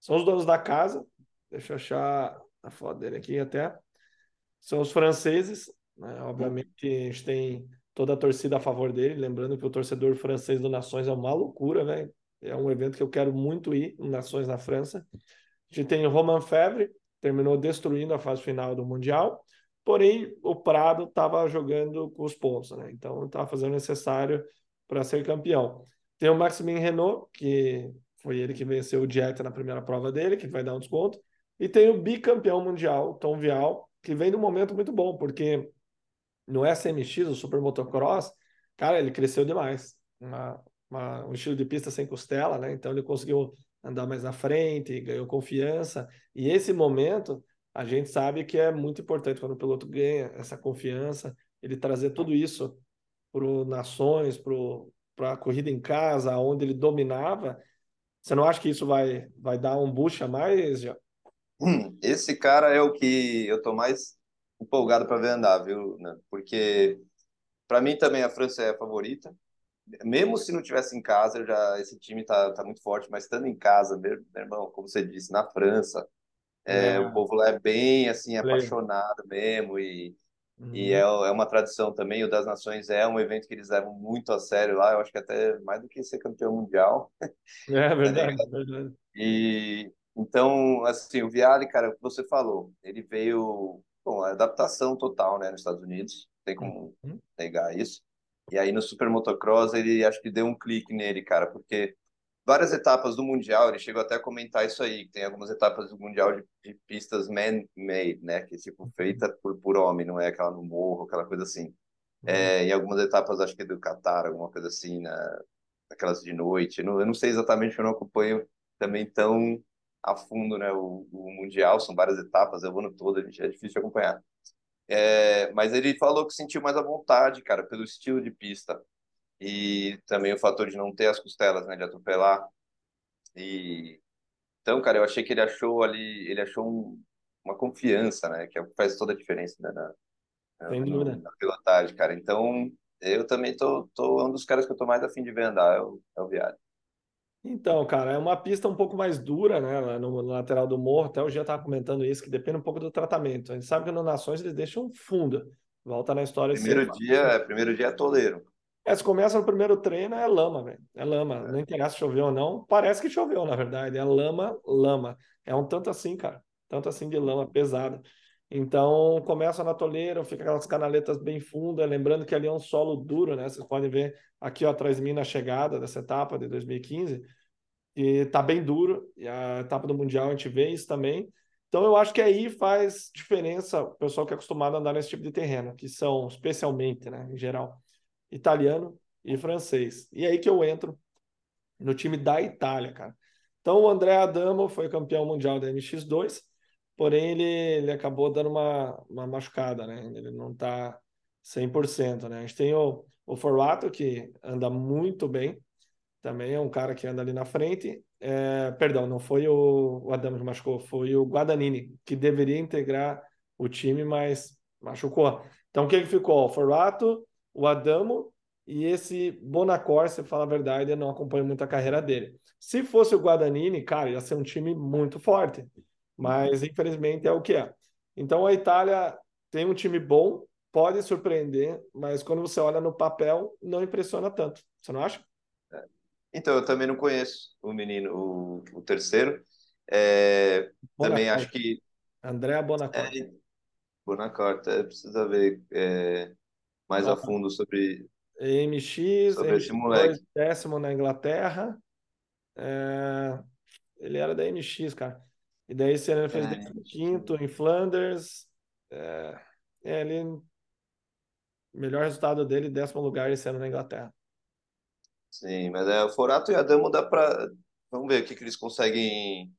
são os donos da casa. Deixa eu achar a foto dele aqui até. São os franceses. Né? Obviamente, a gente tem toda a torcida a favor dele. Lembrando que o torcedor francês do Nações é uma loucura, né? É um evento que eu quero muito ir, Nações na França. A gente tem o Roman Febvre, terminou destruindo a fase final do Mundial. Porém, o Prado estava jogando com os pontos, né? Então, estava fazendo o necessário para ser campeão. Tem o Maximin Renault, que foi ele que venceu o Jet na primeira prova dele, que vai dar um desconto. E tem o bicampeão mundial, Tom Vial, que vem num momento muito bom, porque no SMX, o Super Motocross, cara, ele cresceu demais. Uma, uma, um estilo de pista sem costela, né? Então ele conseguiu andar mais na frente, ganhou confiança. E esse momento a gente sabe que é muito importante quando o piloto ganha essa confiança, ele trazer tudo isso para Nações, para a corrida em casa, onde ele dominava. Você não acha que isso vai, vai dar um boost a mais? Hum, esse cara é o que eu tô mais empolgado para ver andar, viu? Porque para mim também a França é a favorita. Mesmo se não tivesse em casa, já esse time tá, tá muito forte, mas estando em casa, meu, meu irmão, como você disse, na França, é, é. O povo lá é bem assim apaixonado mesmo e, uhum. e é, é uma tradição também. O das Nações é um evento que eles levam muito a sério lá. Eu acho que até mais do que ser campeão mundial. É tá verdade, é verdade. E então, assim, o Viale, cara, o que você falou, ele veio com adaptação total, né, nos Estados Unidos. Tem como uhum. negar isso. E aí no Super Motocross ele acho que deu um clique nele, cara, porque várias etapas do Mundial, ele chegou até a comentar isso aí, que tem algumas etapas do Mundial de, de pistas man-made, né? Que é tipo feita por, por homem, não é aquela no morro, aquela coisa assim. Uhum. É, em algumas etapas, acho que do Qatar, alguma coisa assim, né? aquelas de noite. Eu não, eu não sei exatamente, eu não acompanho também tão a fundo né, o, o Mundial, são várias etapas, eu vou no todo, é difícil de acompanhar. É, mas ele falou que sentiu mais à vontade, cara, pelo estilo de pista e também o fator de não ter as costelas, né, de atropelar. E então, cara, eu achei que ele achou ali, ele achou um, uma confiança, né, que é faz toda a diferença né, na, na, na pilotagem, cara. Então, eu também tô, tô um dos caras que eu tô mais afim de ver andar, é o, é o Viário. Então, cara, é uma pista um pouco mais dura, né? No, no lateral do morro, até eu já estava comentando isso, que depende um pouco do tratamento. A gente sabe que no Nações eles deixam funda. Volta na história. Primeiro dia, é, primeiro dia é toleiro. É, se começa no primeiro treino, é lama, velho. É lama. É. Não interessa se choveu ou não. Parece que choveu, na verdade. É lama, lama. É um tanto assim, cara. Tanto assim de lama pesada. Então, começa na toleira, fica aquelas canaletas bem fundas. Lembrando que ali é um solo duro, né? Vocês podem ver aqui ó, atrás de mim na chegada dessa etapa de 2015. E tá bem duro. E a etapa do Mundial a gente vê isso também. Então, eu acho que aí faz diferença o pessoal que é acostumado a andar nesse tipo de terreno, que são especialmente, né, em geral italiano e francês. E aí que eu entro no time da Itália, cara. Então o André Adamo foi campeão mundial da MX2, porém ele, ele acabou dando uma, uma machucada, né? Ele não tá 100%, né? A gente tem o, o Forlato, que anda muito bem, também é um cara que anda ali na frente. É, perdão, não foi o, o Adamo que machucou, foi o Guadagnini, que deveria integrar o time, mas machucou. Então, o que, que ficou? O Forlato, o Adamo e esse Bonacor, se falar a verdade, eu não acompanho muito a carreira dele. Se fosse o Guadagnini, cara, ia ser um time muito forte. Mas, infelizmente, é o que é. Então, a Itália tem um time bom, pode surpreender, mas quando você olha no papel, não impressiona tanto. Você não acha? É. Então, eu também não conheço o menino, o, o terceiro. É, também acho que. André Bonacorte. É, é, precisa ver é, mais ah, a fundo sobre. MX, sobre MX esse moleque. décimo na Inglaterra. É, ele era da MX, cara. E daí esse ano ele fez é, quinto em Flanders. É, é, ele. Melhor resultado dele, décimo lugar esse ano na Inglaterra. Sim, mas é, o Forato e a Damo dá para. Vamos ver o que, que eles conseguem.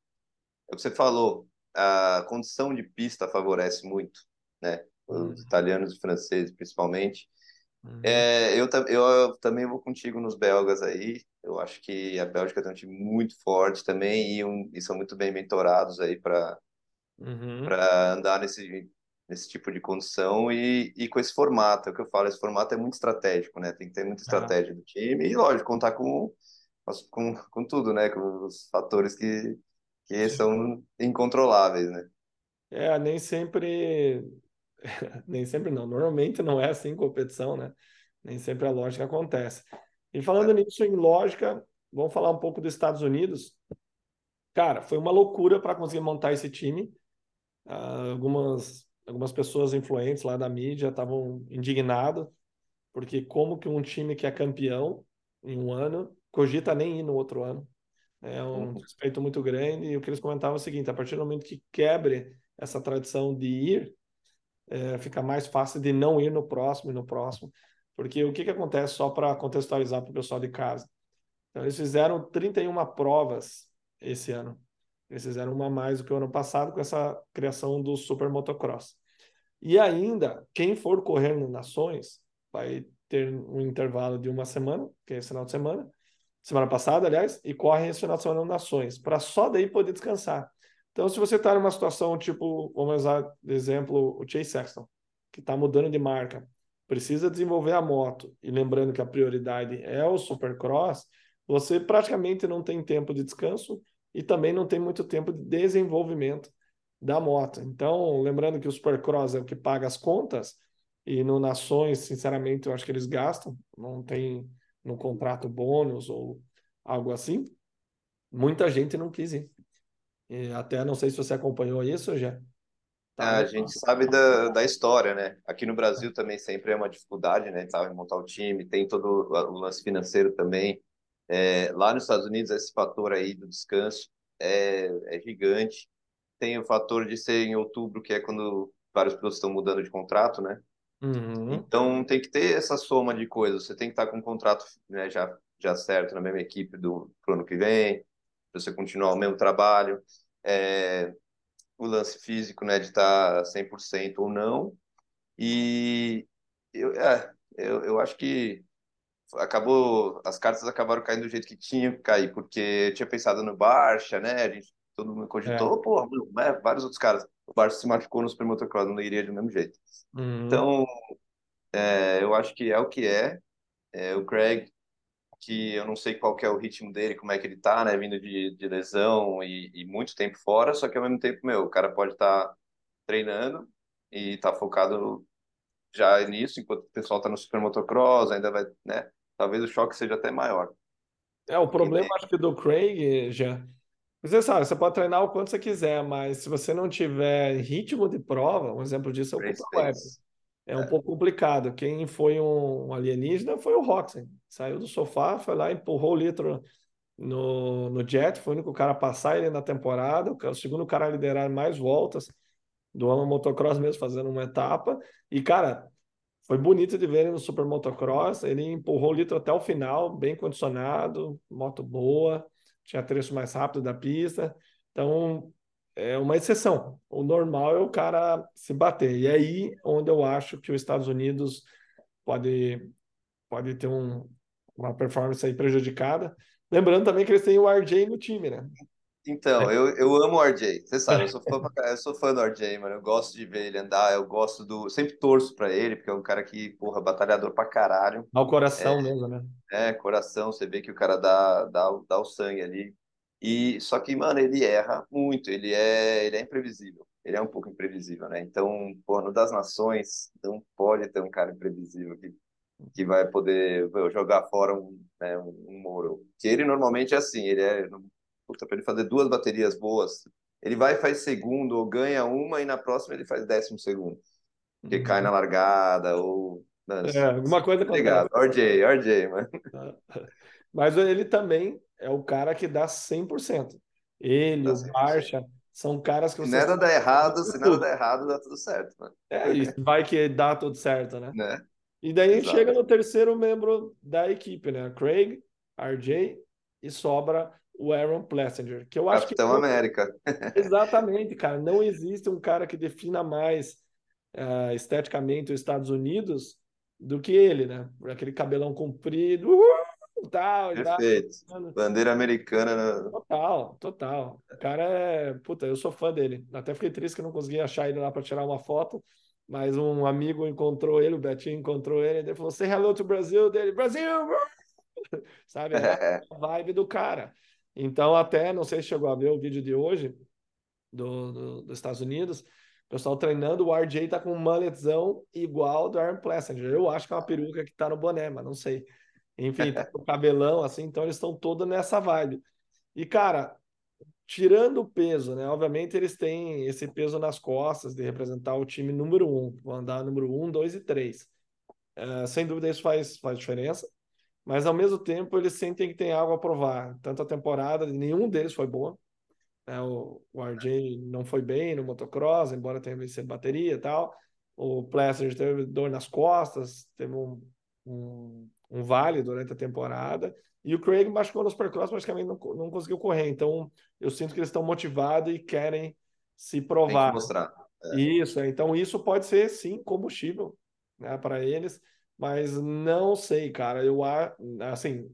É o que você falou, a condição de pista favorece muito, né? Os uhum. italianos e franceses, principalmente. Uhum. É, eu, eu, eu, também vou contigo nos belgas aí. Eu acho que a Bélgica tem um time muito forte também e, um, e são muito bem mentorados aí para uhum. andar nesse nesse tipo de condição e, e com esse formato. É o que eu falo, esse formato é muito estratégico, né? Tem que ter muita estratégia ah. do time e, lógico, contar com, com, com tudo, né? Com os fatores que, que são incontroláveis, né? É, nem sempre... nem sempre não. Normalmente não é assim competição, né? Nem sempre a lógica acontece. E falando nisso em lógica, vamos falar um pouco dos Estados Unidos. Cara, foi uma loucura para conseguir montar esse time. Uh, algumas algumas pessoas influentes lá da mídia estavam indignadas, porque como que um time que é campeão em um ano cogita nem ir no outro ano? É um uhum. respeito muito grande. E o que eles comentavam é o seguinte: a partir do momento que quebre essa tradição de ir, é, fica mais fácil de não ir no próximo e no próximo. Porque o que, que acontece, só para contextualizar para o pessoal de casa? Então, eles fizeram 31 provas esse ano. Eles fizeram uma mais do que o ano passado com essa criação do Super Motocross. E ainda, quem for correr no Nações vai ter um intervalo de uma semana, que é esse final de semana, semana passada, aliás, e corre esse final de semana no Nações, para só daí poder descansar. Então, se você está numa situação tipo, vamos usar de exemplo o Chase Sexton, que está mudando de marca, precisa desenvolver a moto, e lembrando que a prioridade é o Supercross, você praticamente não tem tempo de descanso e também não tem muito tempo de desenvolvimento da moto. Então, lembrando que o Supercross é o que paga as contas, e no Nações, sinceramente, eu acho que eles gastam, não tem no contrato bônus ou algo assim. Muita gente não quis ir. E até não sei se você acompanhou isso já. Tá a gente sabe da, da história, né? Aqui no Brasil também sempre é uma dificuldade, né? Tá, montar o time, tem todo o lance financeiro também. É, lá nos Estados Unidos, esse fator aí do descanso é, é gigante. Tem o fator de ser em outubro, que é quando vários pilotos estão mudando de contrato, né? Uhum. Então tem que ter essa soma de coisas. Você tem que estar com o contrato né, já, já certo na mesma equipe do pro ano que vem, para você continuar o mesmo trabalho. É, o lance físico, né, de estar 100% ou não. E eu, é, eu, eu acho que acabou as cartas acabaram caindo do jeito que tinham que cair, porque eu tinha pensado no Barça, né? A gente todo mundo cogitou, é. pô, né? vários outros caras. O Barça se machucou no Super Motocross, não iria do mesmo jeito. Uhum. Então, é, eu acho que é o que é. é. O Craig, que eu não sei qual é o ritmo dele, como é que ele tá, né? Vindo de, de lesão e, e, muito tempo fora, só que ao mesmo tempo, meu, o cara pode estar tá treinando e tá focado já nisso, enquanto o pessoal tá no Super Motocross, ainda vai, né? talvez o choque seja até maior. É, o problema, acho que do Craig, já. Você sabe, você pode treinar o quanto você quiser, mas se você não tiver ritmo de prova, um exemplo disso é o Cooper Webb. É um é. pouco complicado. Quem foi um alienígena foi o Roxen. Saiu do sofá, foi lá, empurrou o litro no, no jet, foi o único cara a passar ele na temporada, o segundo cara a liderar mais voltas do ano motocross mesmo, fazendo uma etapa. E, cara, foi bonito de ver ele no Super Motocross. Ele empurrou o litro até o final, bem condicionado, moto boa, tinha trecho mais rápido da pista. Então, é uma exceção. O normal é o cara se bater. E aí onde eu acho que os Estados Unidos pode, pode ter um, uma performance aí prejudicada. Lembrando também que eles têm o RJ no time, né? Então, é. eu, eu amo o RJ. Você sabe, eu sou, fã, eu sou fã do RJ, mano. Eu gosto de ver ele andar, eu gosto do. Sempre torço pra ele, porque é um cara que, porra, batalhador pra caralho. Dá o coração é, mesmo, né? É, coração, você vê que o cara dá, dá, dá o sangue ali. E só que, mano, ele erra muito, ele é, ele é imprevisível. Ele é um pouco imprevisível, né? Então, porra, no das nações, não pode ter um cara imprevisível que que vai poder jogar fora um, né, um, Moro. Que ele normalmente é assim, ele é puta, para ele fazer duas baterias boas, ele vai faz segundo ou ganha uma e na próxima ele faz décimo segundo. Porque uhum. cai na largada ou é, alguma coisa Obrigado, RJ, RJ, mano. Mas ele também é o cara que dá 100%. Ele, dá 100%. o Marcha, são caras que. Se nada dá errado, se nada dá errado, dá tudo certo, mano. É isso, vai que dá tudo certo, né? né? E daí gente chega no terceiro membro da equipe, né? Craig, RJ e sobra o Aaron Plessinger, que eu acho Capitão que. América. Exatamente, cara. Não existe um cara que defina mais uh, esteticamente os Estados Unidos do que ele, né? Aquele cabelão comprido, uh, tal. Perfeito. Tal. Bandeira americana. Né? Total, total. O cara é. Puta, eu sou fã dele. Até fiquei triste que não consegui achar ele lá para tirar uma foto. Mas um amigo encontrou ele, o Betinho encontrou ele, e ele falou: Say hello to Brasil dele, Brasil! Sabe? É a vibe do cara. Então, até, não sei se chegou a ver o vídeo de hoje do, do dos Estados Unidos, pessoal treinando, o RJ tá com um mulletzão igual do Aaron Plessinger. Eu acho que é uma peruca que tá no boné, mas não sei. Enfim, tá com o cabelão assim, então eles estão todos nessa vibe. E, cara, tirando o peso, né? Obviamente eles têm esse peso nas costas de representar o time número um, vão andar número um, dois e três. Uh, sem dúvida isso faz, faz diferença, mas ao mesmo tempo eles sentem que tem algo a provar. Tanto a temporada, nenhum deles foi boa. Né? O, o RJ não foi bem no motocross, embora tenha vencido bateria e tal. O Plesser teve dor nas costas, teve um, um, um, vale durante a temporada. E o Craig machucou no Supercross, praticamente não, não conseguiu correr. Então, eu sinto que eles estão motivados e querem se provar. Tem que mostrar. É. Isso, é. então isso pode ser, sim, combustível né, para eles. Mas não sei, cara. Eu, assim,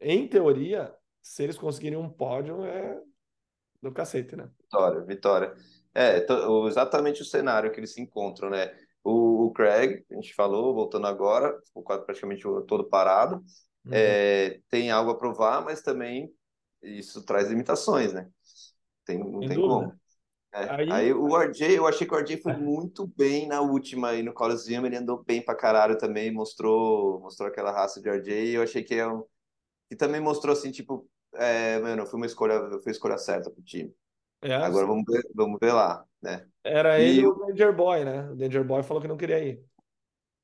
em teoria, se eles conseguirem um pódio, é do cacete, né? Vitória, vitória. É, exatamente o cenário que eles se encontram, né? O, o Craig, a gente falou, voltando agora, ficou praticamente todo parado. Uhum. É, tem algo a provar, mas também isso traz limitações, né? Tem, não Sem tem dúvida. como. É. Aí... aí... o RJ, eu achei que o RJ foi é. muito bem na última aí no Coliseum, ele andou bem pra caralho também, mostrou, mostrou aquela raça de RJ, eu achei que é um, que também mostrou assim, tipo, é, mano, foi uma escolha, foi a escolha certa pro time. É, Agora vamos ver, vamos ver lá, né? Era e ele o Danger Boy, né? O Danger Boy falou que não queria ir.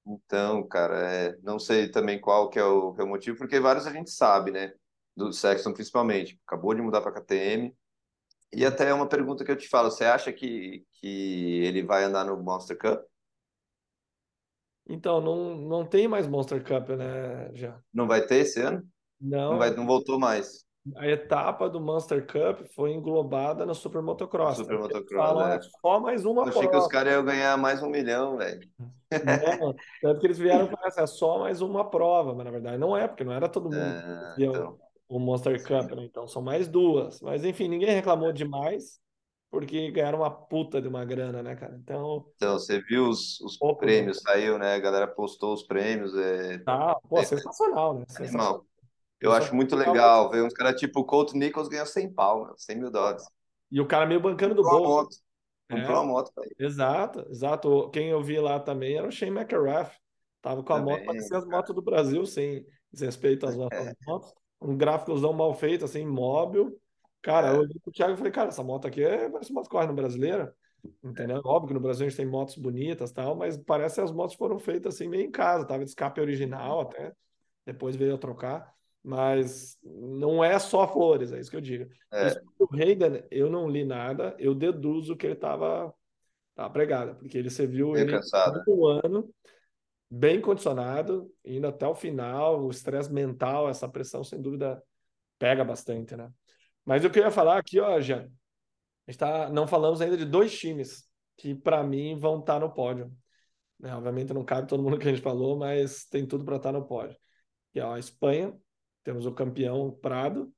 Então, cara, é, não sei também qual que é, o, que é o motivo, porque vários a gente sabe, né? Do Sexton principalmente. Acabou de mudar para KTM. E até é uma pergunta que eu te falo, você acha que, que ele vai andar no Monster Cup? Então, não, não tem mais Monster Cup, né, já. Não vai ter esse ano? Não. Não, vai, não voltou mais a etapa do Monster Cup foi englobada no Super Motocross. Super Motocross, é. Só mais uma Eu achei prova. que os caras iam ganhar mais um milhão, velho. tanto que eles vieram para essa, é só mais uma prova, mas na verdade não é, porque não era todo mundo é, que então, o Monster Cup, né? Então são mais duas. Mas enfim, ninguém reclamou demais, porque ganharam uma puta de uma grana, né, cara? Então. Então, você viu os, os prêmios, saiu, né? A galera postou os prêmios. É... Ah, pô, é, sensacional, né? Sensacional. Eu acho muito legal ver uns caras tipo o Colt Nichols ganhou 100 pau, meu, 100 mil dólares. E o cara meio bancando do bolso. Moto. Comprou é, uma moto pra ele. Exato, exato. Quem eu vi lá também era o Shane McElrath. Tava com a também, moto, parecia as motos do Brasil, sem desrespeito às é. motos. Um gráficozão mal feito, assim, móvel. Cara, é. eu olhei pro Thiago e falei, cara, essa moto aqui é, parece moto corre no brasileiro. Entendeu? Óbvio que no Brasil a gente tem motos bonitas tal, mas parece que as motos foram feitas assim meio em casa, tava de escape original até. Depois veio a trocar. Mas não é só flores, é isso que eu digo. É. O Reagan, eu não li nada, eu deduzo que ele estava tava pregado, porque ele serviu bem ele um ano, bem condicionado, indo até o final, o estresse mental, essa pressão, sem dúvida, pega bastante, né? Mas eu queria falar aqui, ó, Jean, a gente tá, não falamos ainda de dois times que, para mim, vão estar tá no pódio. Né? Obviamente não cabe todo mundo que a gente falou, mas tem tudo para estar tá no pódio. Que é a Espanha, temos o campeão Prado,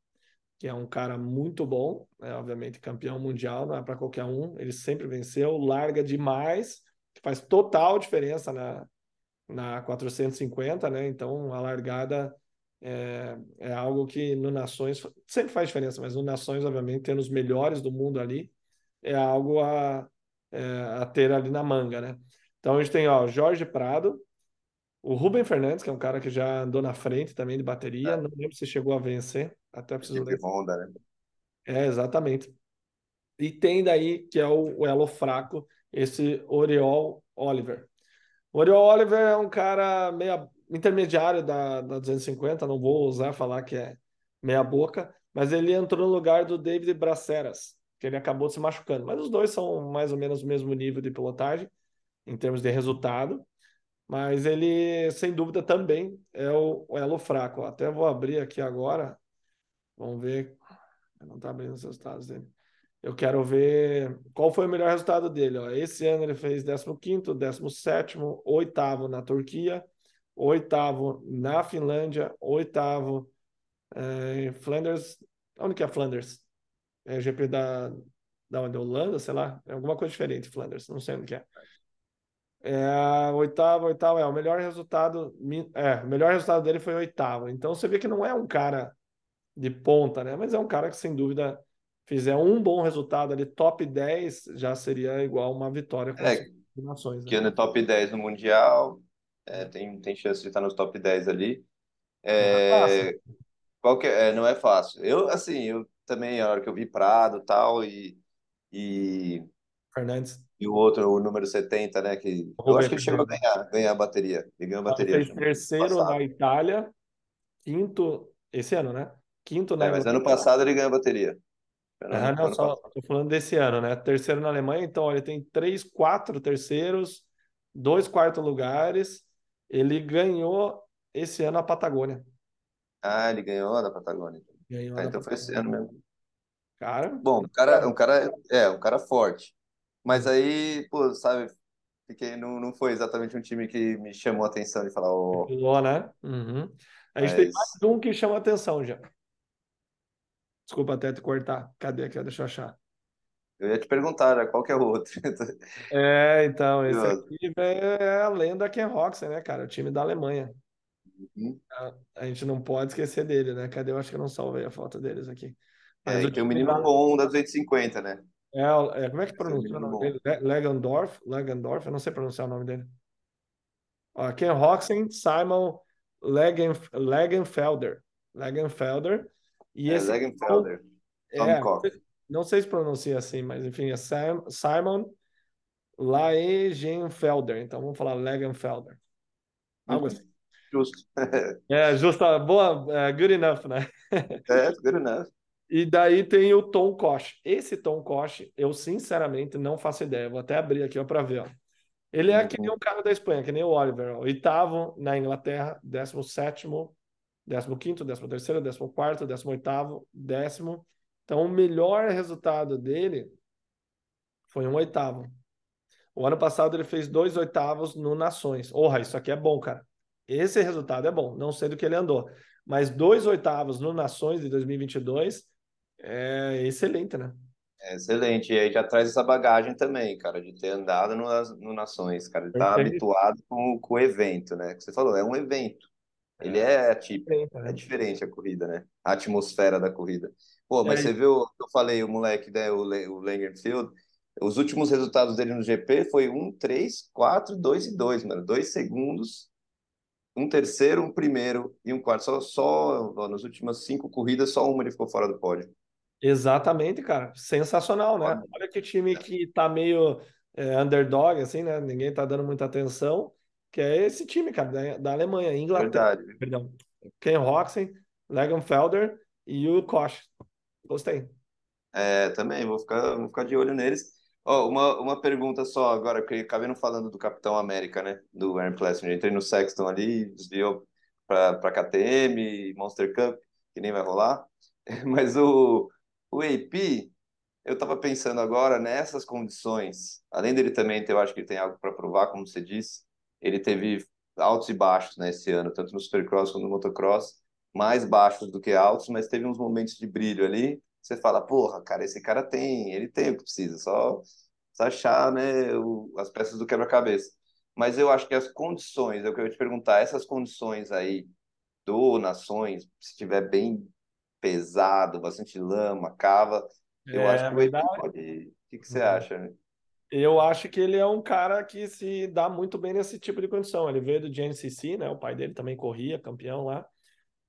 que é um cara muito bom, né? obviamente campeão mundial, não é para qualquer um, ele sempre venceu, larga demais, faz total diferença na, na 450, né? Então a largada é, é algo que no Nações sempre faz diferença, mas no Nações, obviamente, tendo os melhores do mundo ali, é algo a, é, a ter ali na manga, né? Então a gente tem ó, Jorge Prado, O Ruben Fernandes, que é um cara que já andou na frente também de bateria, É. não lembro se chegou a vencer, até preciso ler. Honda, né? É, exatamente. E tem daí, que é o, o elo fraco, esse Oriol Oliver. O Oriol Oliver é um cara meia intermediário da, da 250, não vou usar falar que é meia boca, mas ele entrou no lugar do David Braceras, que ele acabou se machucando. Mas os dois são mais ou menos o mesmo nível de pilotagem, em termos de resultado. Mas ele, sem dúvida, também é o, o elo fraco. Até vou abrir aqui agora. Vamos ver. Não está abrindo os resultados dele. Eu quero ver qual foi o melhor resultado dele. Ó. Esse ano ele fez 15º, 17º, oitavo na Turquia, oitavo na Finlândia, oitavo é, em Flanders. Onde que é Flanders? É GP da, da, da Holanda, sei lá. É alguma coisa diferente, Flanders. Não sei onde que é. É, oitavo, oitavo, é o melhor resultado. É, o melhor resultado dele foi oitavo. Então você vê que não é um cara de ponta, né? Mas é um cara que, sem dúvida, fizer um bom resultado ali, top 10, já seria igual uma vitória com É, nações. que Né? no top 10 no Mundial, é, tem, tem chance de estar nos top 10 ali. É, qual que é? É, não é fácil. Eu, assim, eu também, a hora que eu vi Prado tal, e, e, Fernandes. e o outro, o número 70, né? Que, eu acho que ele chegou a ganhar, ganhar a bateria. Ele ganhou a Ele bateria. fez no terceiro passado. na Itália, quinto esse ano, né? Quinto na É, mas ano passado ele ganhou a bateria. Ah, não, só tô falando desse ano, né? Terceiro na Alemanha, então ele tem três, quatro terceiros, dois quartos lugares. Ele ganhou esse ano a Patagônia. Ah, ele ganhou da Patagônia. Ganhou Ah, então foi esse Patagônia. ano mesmo. Cara, Bom, um cara, um cara, é, um cara forte. Mas aí, pô, sabe, fiquei, não, não foi exatamente um time que me chamou a atenção de falar, pulou, né? Uhum. A gente tem mais mas um que chama atenção já. Desculpa até te cortar. Cadê aqui? Deixa eu achar. eu ia te perguntar, né, qual que é o outro? É, então, esse aqui é a lenda Ken Roxen, né, cara? O time da Alemanha. Uhum. A, a gente não pode esquecer dele, né? Cadê? Eu acho que eu não salvei a foto deles aqui. Mas É, o tem um time menino bom da 250, né? É, é, como é que é pronuncia o nome dele? Eu não sei pronunciar o nome dele. Ó, Ken Roxen, Simon Legen, Legenfelder. Legenfelder. E É, esse Legenfelder, é, Cock. não sei se pronuncia assim, mas enfim, é Sam- Simon Laegenfelder. Então vamos falar Legenfelder. Algo assim. Justo. É, justa, boa, é, good enough, né? É, good enough. E daí tem o Tom Koch. Esse Tom Koch, eu sinceramente não faço ideia. Vou até abrir aqui para ver. Ó. Ele é que nem o cara da Espanha, que nem o Oliver. ó. Oitavo na Inglaterra, décimo sétimo, décimo quinto, décimo terceiro, décimo quarto, décimo oitavo, décimo. Então, o melhor resultado dele foi um oitavo. O ano passado ele fez dois oitavos no Nações. Porra, isso aqui é bom, cara. Esse resultado é bom. Não sei do que ele andou. Mas dois oitavos no Nações de 2022 é excelente, né? É excelente. E aí já traz essa bagagem também, cara, de ter andado no, no Nações, cara. Ele tá habituado com, com o evento, né? Que você falou, é um evento. Ele é atípico. Diferente, É né? diferente a corrida, né? A atmosfera da corrida. Pô, mas É, você viu, eu falei, o moleque, né, o, o Langenfield, os últimos resultados dele no GP foi 1, 3, 4, 2 e 2, mano. Dois segundos, um terceiro, um primeiro e um quarto. Só, só nas últimas cinco corridas, só uma ele ficou fora do pódio. Exatamente, cara. Sensacional, né? Olha, Olha que time que tá meio é, underdog, assim, né? Ninguém tá dando muita atenção, que é esse time, cara, da, da Alemanha, Inglaterra, verdade. perdão. Ken Roxen, Legenfelder e o Koch. Gostei. É, também, vou ficar, vou ficar de olho neles. Ó, uma, uma pergunta só agora, que acabei não falando do Capitão América, né? Do Aaron Plessinger. Entrei no Sexton ali, desviou para para KTM, Monster Cup, que nem vai rolar. Mas o, o AP, eu tava pensando agora nessas condições, além dele também ter, eu acho que ele tem algo para provar, como você disse, ele teve altos e baixos né, esse ano, tanto no Supercross quanto no Motocross, mais baixos do que altos, mas teve uns momentos de brilho ali. Você fala, porra, cara, esse cara tem, ele tem o que precisa, só, só achar, né, o, as peças do quebra-cabeça. Mas eu acho que as condições, eu queria te perguntar, essas condições aí do Nações, se tiver bem pesado, bastante lama, cava, eu acho É que o verdade. pode. O que, que você Uhum. acha, né? Eu acho que ele é um cara que se dá muito bem nesse tipo de condição. Ele veio do GNCC, né? O pai dele também corria, campeão lá.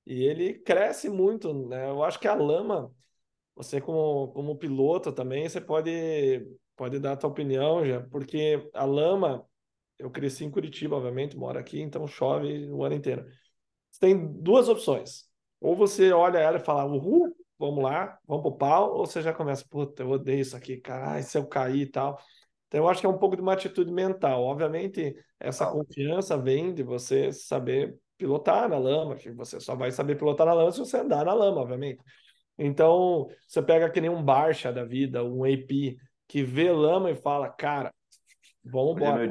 E ele cresce muito, né? Eu acho que a lama, você como, como piloto também, você pode, pode dar a tua opinião já, porque a lama, eu cresci em Curitiba, obviamente, moro aqui, então chove o ano inteiro. Você tem duas opções. Ou você olha ela e fala, uhul, vamos lá, vamos pro pau, ou você já começa, puta, eu odeio isso aqui, caralho, se eu cair e tal. Então, eu acho que é um pouco de uma atitude mental. Obviamente, essa confiança vem de você saber pilotar na lama, que você só vai saber pilotar na lama se você andar na lama, obviamente. Então, você pega que nem um Barcha da vida, um AP, que vê lama e fala, cara, vamos embora.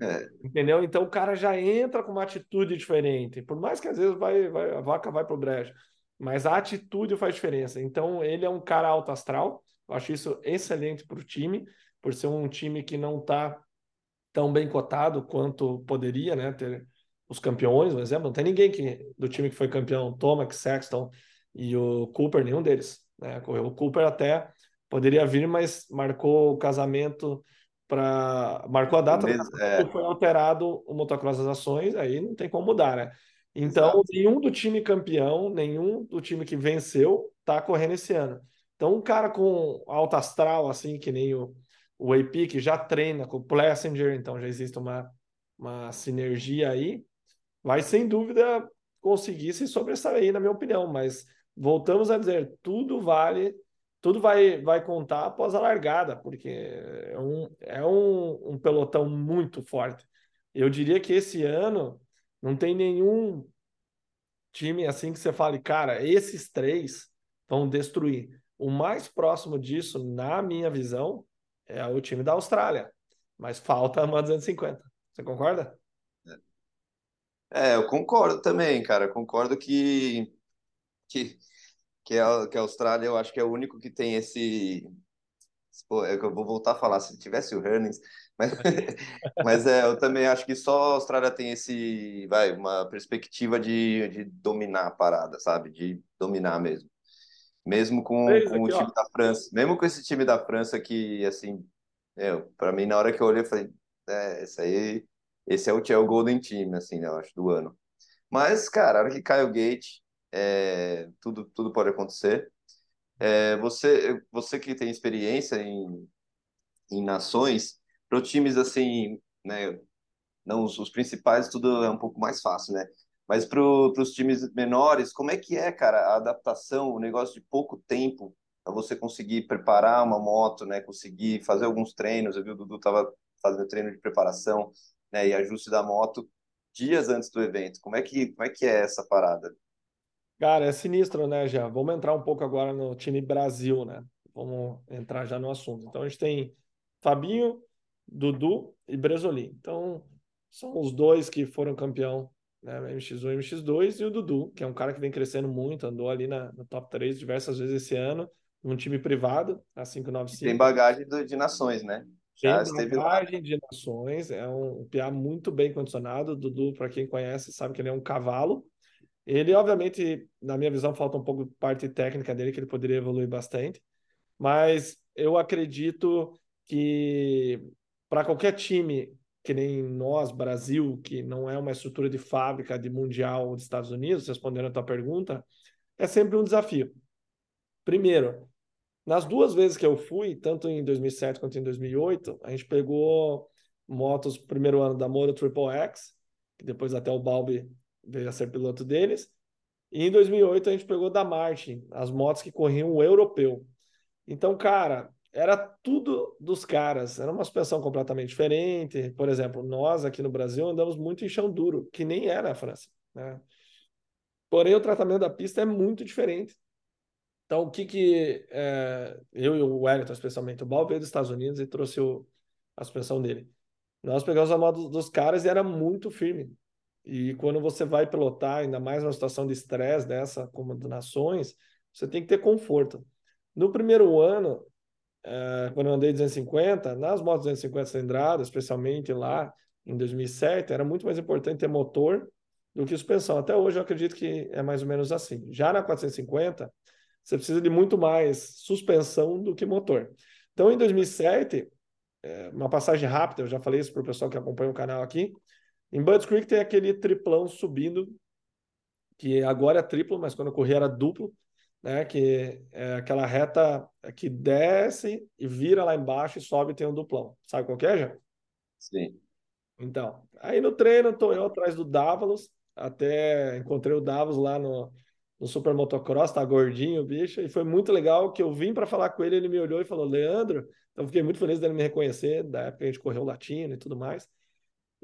É. Entendeu? Então o cara já entra com uma atitude diferente. Por mais que às vezes vai, vai, a vaca vai pro brejo. Mas a atitude faz diferença. Então, ele é um cara alto astral. Eu acho isso excelente para o time, por ser um time que não está tão bem cotado quanto poderia, né? Ter os campeões, por exemplo. Não tem ninguém que, do time que foi campeão, Tomac, Sexton e o Cooper, nenhum deles. Né? O Cooper até poderia vir, mas marcou o casamento para marcou a data Mesmo, é. foi alterado o motocross das ações, aí não tem como mudar, né? Então, Exato. nenhum do time campeão, nenhum do time que venceu tá correndo esse ano. Então, um cara com alto astral, assim, que nem o, o AP, que já treina com o Plessinger, então já existe uma, uma sinergia aí, vai sem dúvida conseguir se sobressair, na minha opinião. Mas voltamos a dizer, tudo vale, tudo vai, vai contar após a largada, porque é um, é um, um pelotão muito forte. Eu diria que esse ano não tem nenhum time assim que você fale, cara, esses três vão destruir. O mais próximo disso, na minha visão, é o time da Austrália. Mas falta uma 250. Você concorda? É, eu concordo também, cara. Concordo que, que, que, a, que a Austrália, eu acho que é o único que tem esse. Pô, é eu vou voltar a falar, se tivesse o Hernings, mas, mas é, eu também acho que só a Austrália tem esse, vai, uma perspectiva de, de dominar a parada, sabe? De dominar mesmo. Mesmo com, com aqui, o time ó. da França, mesmo com esse time da França que, assim, para mim, na hora que eu olhei, eu falei, é, esse aí, esse é o, é o Golden Team, assim, né, eu acho, do ano. Mas, cara, a hora que cai o gate, é, tudo, tudo pode acontecer. É, você, você que tem experiência em, em nações, para times assim, né, não os, os, principais, tudo é um pouco mais fácil, né? Mas para os times menores, como é que é, cara, a adaptação, o negócio de pouco tempo para você conseguir preparar uma moto, né? Conseguir fazer alguns treinos. Eu vi o Dudu tava fazendo treino de preparação, né? E ajuste da moto dias antes do evento. Como é que, como é que é essa parada? Cara, é sinistro, né, já. Vamos entrar um pouco agora no time Brasil, né? Vamos entrar já no assunto. Então a gente tem Fabinho, Dudu e Bresolim. Então, são os dois que foram campeão, né? MX1 e MX2, e o Dudu, que é um cara que vem crescendo muito, andou ali na, no top 3 diversas vezes esse ano, num time privado, a 595. tem bagagem do, de nações, né? Já tem bagagem de nações, é um, um PA muito bem condicionado. O Dudu, para quem conhece, sabe que ele é um cavalo. Ele, obviamente, na minha visão, falta um pouco de parte técnica dele, que ele poderia evoluir bastante. Mas eu acredito que para qualquer time que nem nós, Brasil, que não é uma estrutura de fábrica de mundial dos Estados Unidos, respondendo a tua pergunta, é sempre um desafio. Primeiro, nas duas vezes que eu fui, tanto em 2007 quanto em 2008, a gente pegou motos primeiro ano da Moto Triple X, que depois até o Balbi veio a ser piloto deles, e em 2008 a gente pegou da Martin, as motos que corriam o europeu. Então, cara, era tudo dos caras, era uma suspensão completamente diferente. Por exemplo, nós aqui no Brasil andamos muito em chão duro, que nem era a França. Né? Porém, o tratamento da pista é muito diferente. Então, o que que é, eu e o Wellington, especialmente, o Bal veio dos Estados Unidos e trouxe o, a suspensão dele. Nós pegamos a moto dos caras e era muito firme. E quando você vai pilotar, ainda mais numa situação de estresse dessa, como de nações, você tem que ter conforto. No primeiro ano, uh, quando eu andei 250, nas motos 250 cilindradas, especialmente lá em 2007, era muito mais importante ter motor do que suspensão. Até hoje eu acredito que é mais ou menos assim. Já na 450, você precisa de muito mais suspensão do que motor. Então, em 2007, é, uma passagem rápida, eu já falei isso para o pessoal que acompanha o canal aqui. Em Budds Creek tem aquele triplão subindo, que agora é triplo, mas quando eu corri era duplo, né? Que é aquela reta que desce e vira lá embaixo e sobe e tem um duplão. Sabe qual que é, já? Sim. Então, aí no treino tô eu atrás do Dávalos, até encontrei o Davos lá no, no Super Motocross, tá gordinho o bicho, e foi muito legal que eu vim para falar com ele, ele me olhou e falou, Leandro, então fiquei muito feliz dele me reconhecer, da época a gente correu latino e tudo mais.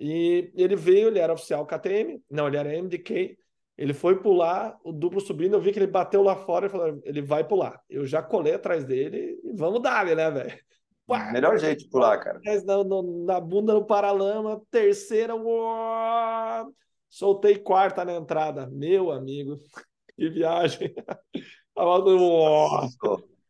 E ele veio, ele era oficial KTM, não, ele era MDK, ele foi pular, o duplo subindo, eu vi que ele bateu lá fora e falou, ele vai pular. Eu já colei atrás dele e vamos dar, né, velho? Melhor jeito de pular, cara. Na, na bunda no paralama, terceira, uou, soltei quarta na entrada. Meu amigo, que viagem.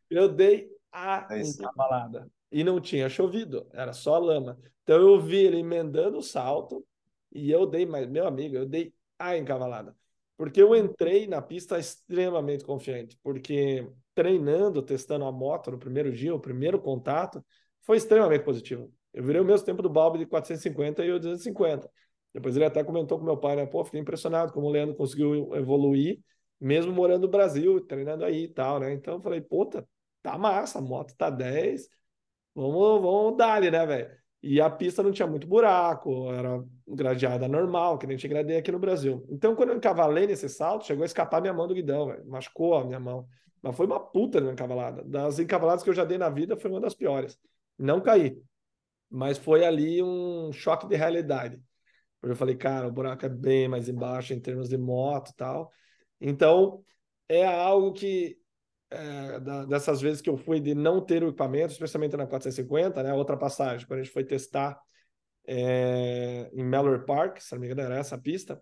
eu dei a é encavalada. E não tinha chovido, era só lama. Então eu vi ele emendando o salto e eu dei, mas meu amigo, eu dei a encavalada. Porque eu entrei na pista extremamente confiante, porque treinando, testando a moto no primeiro dia, o primeiro contato, foi extremamente positivo. Eu virei o mesmo tempo do Balbi de 450 e eu 250. Depois ele até comentou com meu pai, né? Pô, fiquei impressionado como o Leandro conseguiu evoluir, mesmo morando no Brasil, treinando aí e tal, né? Então eu falei, puta, tá massa, a moto tá 10, vamos, vamos dar ali, né, velho? E a pista não tinha muito buraco, era gradeada normal, que nem tinha gradeia aqui no Brasil. Então, quando eu encavalei nesse salto, chegou a escapar minha mão do guidão, véio. machucou a minha mão. Mas foi uma puta uma encavalada. Das encavaladas que eu já dei na vida, foi uma das piores. Não caí, mas foi ali um choque de realidade. Eu falei, cara, o buraco é bem mais embaixo em termos de moto e tal. Então, é algo que é, da, dessas vezes que eu fui de não ter o equipamento, especialmente na 450, né? Outra passagem, quando a gente foi testar é, em Mallory Park, se não me engano era essa pista,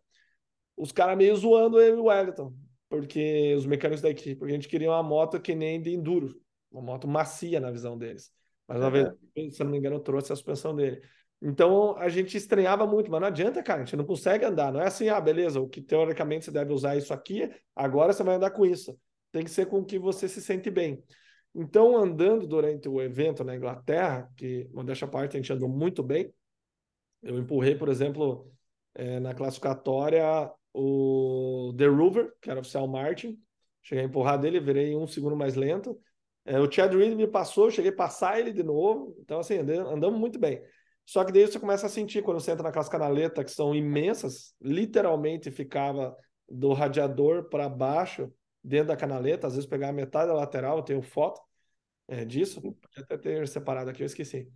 os caras meio zoando eu e o Wellington, porque os mecânicos da equipe, porque a gente queria uma moto que nem de enduro, uma moto macia na visão deles. Mas uma vez, se não me engano, trouxe a suspensão dele. Então a gente estranhava muito, mas não adianta, cara, a gente não consegue andar. Não é assim, ah, beleza, o que teoricamente você deve usar isso aqui, agora você vai andar com isso tem que ser com que você se sente bem. Então, andando durante o evento na Inglaterra, que, modéstia à parte, a gente andou muito bem, eu empurrei, por exemplo, é, na classificatória, o The Rover, que era oficial Martin, cheguei a empurrar dele, virei um segundo mais lento. É, o Chad Reed me passou, cheguei a passar ele de novo, então, assim, andamos muito bem. Só que daí você começa a sentir, quando você entra naquelas canaletas que são imensas, literalmente ficava do radiador para baixo, dentro da canaleta, às vezes pegar a metade da lateral, eu tenho foto é, disso, pode até ter separado aqui, eu esqueci.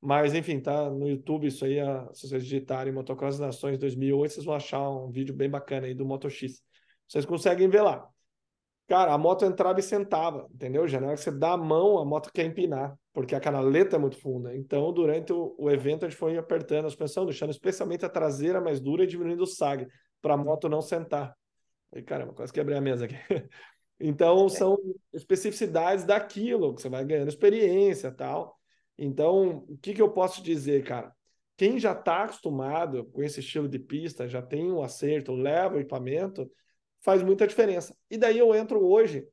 Mas, enfim, tá no YouTube isso aí, se vocês digitarem Motocross Nações 2008, vocês vão achar um vídeo bem bacana aí do Moto X. Vocês conseguem ver lá. Cara, a moto entrava e sentava, entendeu? Já na hora que você dá a mão, a moto quer empinar, porque a canaleta é muito funda. Então, durante o, o evento, a gente foi apertando a suspensão, deixando especialmente a traseira mais dura e diminuindo o sag, para a moto não sentar. E, caramba, quase quebrei a mesa aqui. Então, é. são especificidades daquilo, que você vai ganhando experiência tal. Então, o que, que eu posso dizer, cara? Quem já está acostumado com esse estilo de pista, já tem um acerto, leva o equipamento, faz muita diferença. E daí eu entro hoje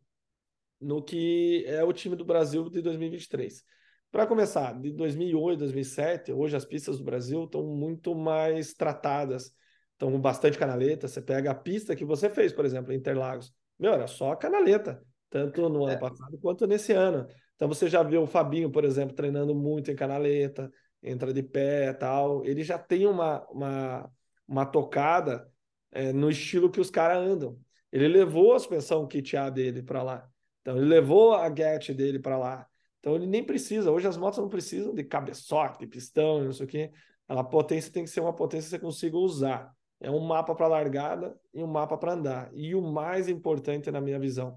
no que é o time do Brasil de 2023. Para começar, de 2008, 2007, hoje as pistas do Brasil estão muito mais tratadas então, bastante canaleta. Você pega a pista que você fez, por exemplo, em Interlagos. Meu, era só canaleta, tanto no é. ano passado quanto nesse ano. Então, você já viu o Fabinho, por exemplo, treinando muito em canaleta, entra de pé tal. Ele já tem uma, uma, uma tocada é, no estilo que os caras andam. Ele levou a suspensão kit A dele para lá. Então, ele levou a GET dele para lá. Então, ele nem precisa. Hoje as motos não precisam de cabeçote, de pistão, não sei o quê. A potência tem que ser uma potência que você consiga usar. É um mapa para largada e um mapa para andar. E o mais importante, na minha visão,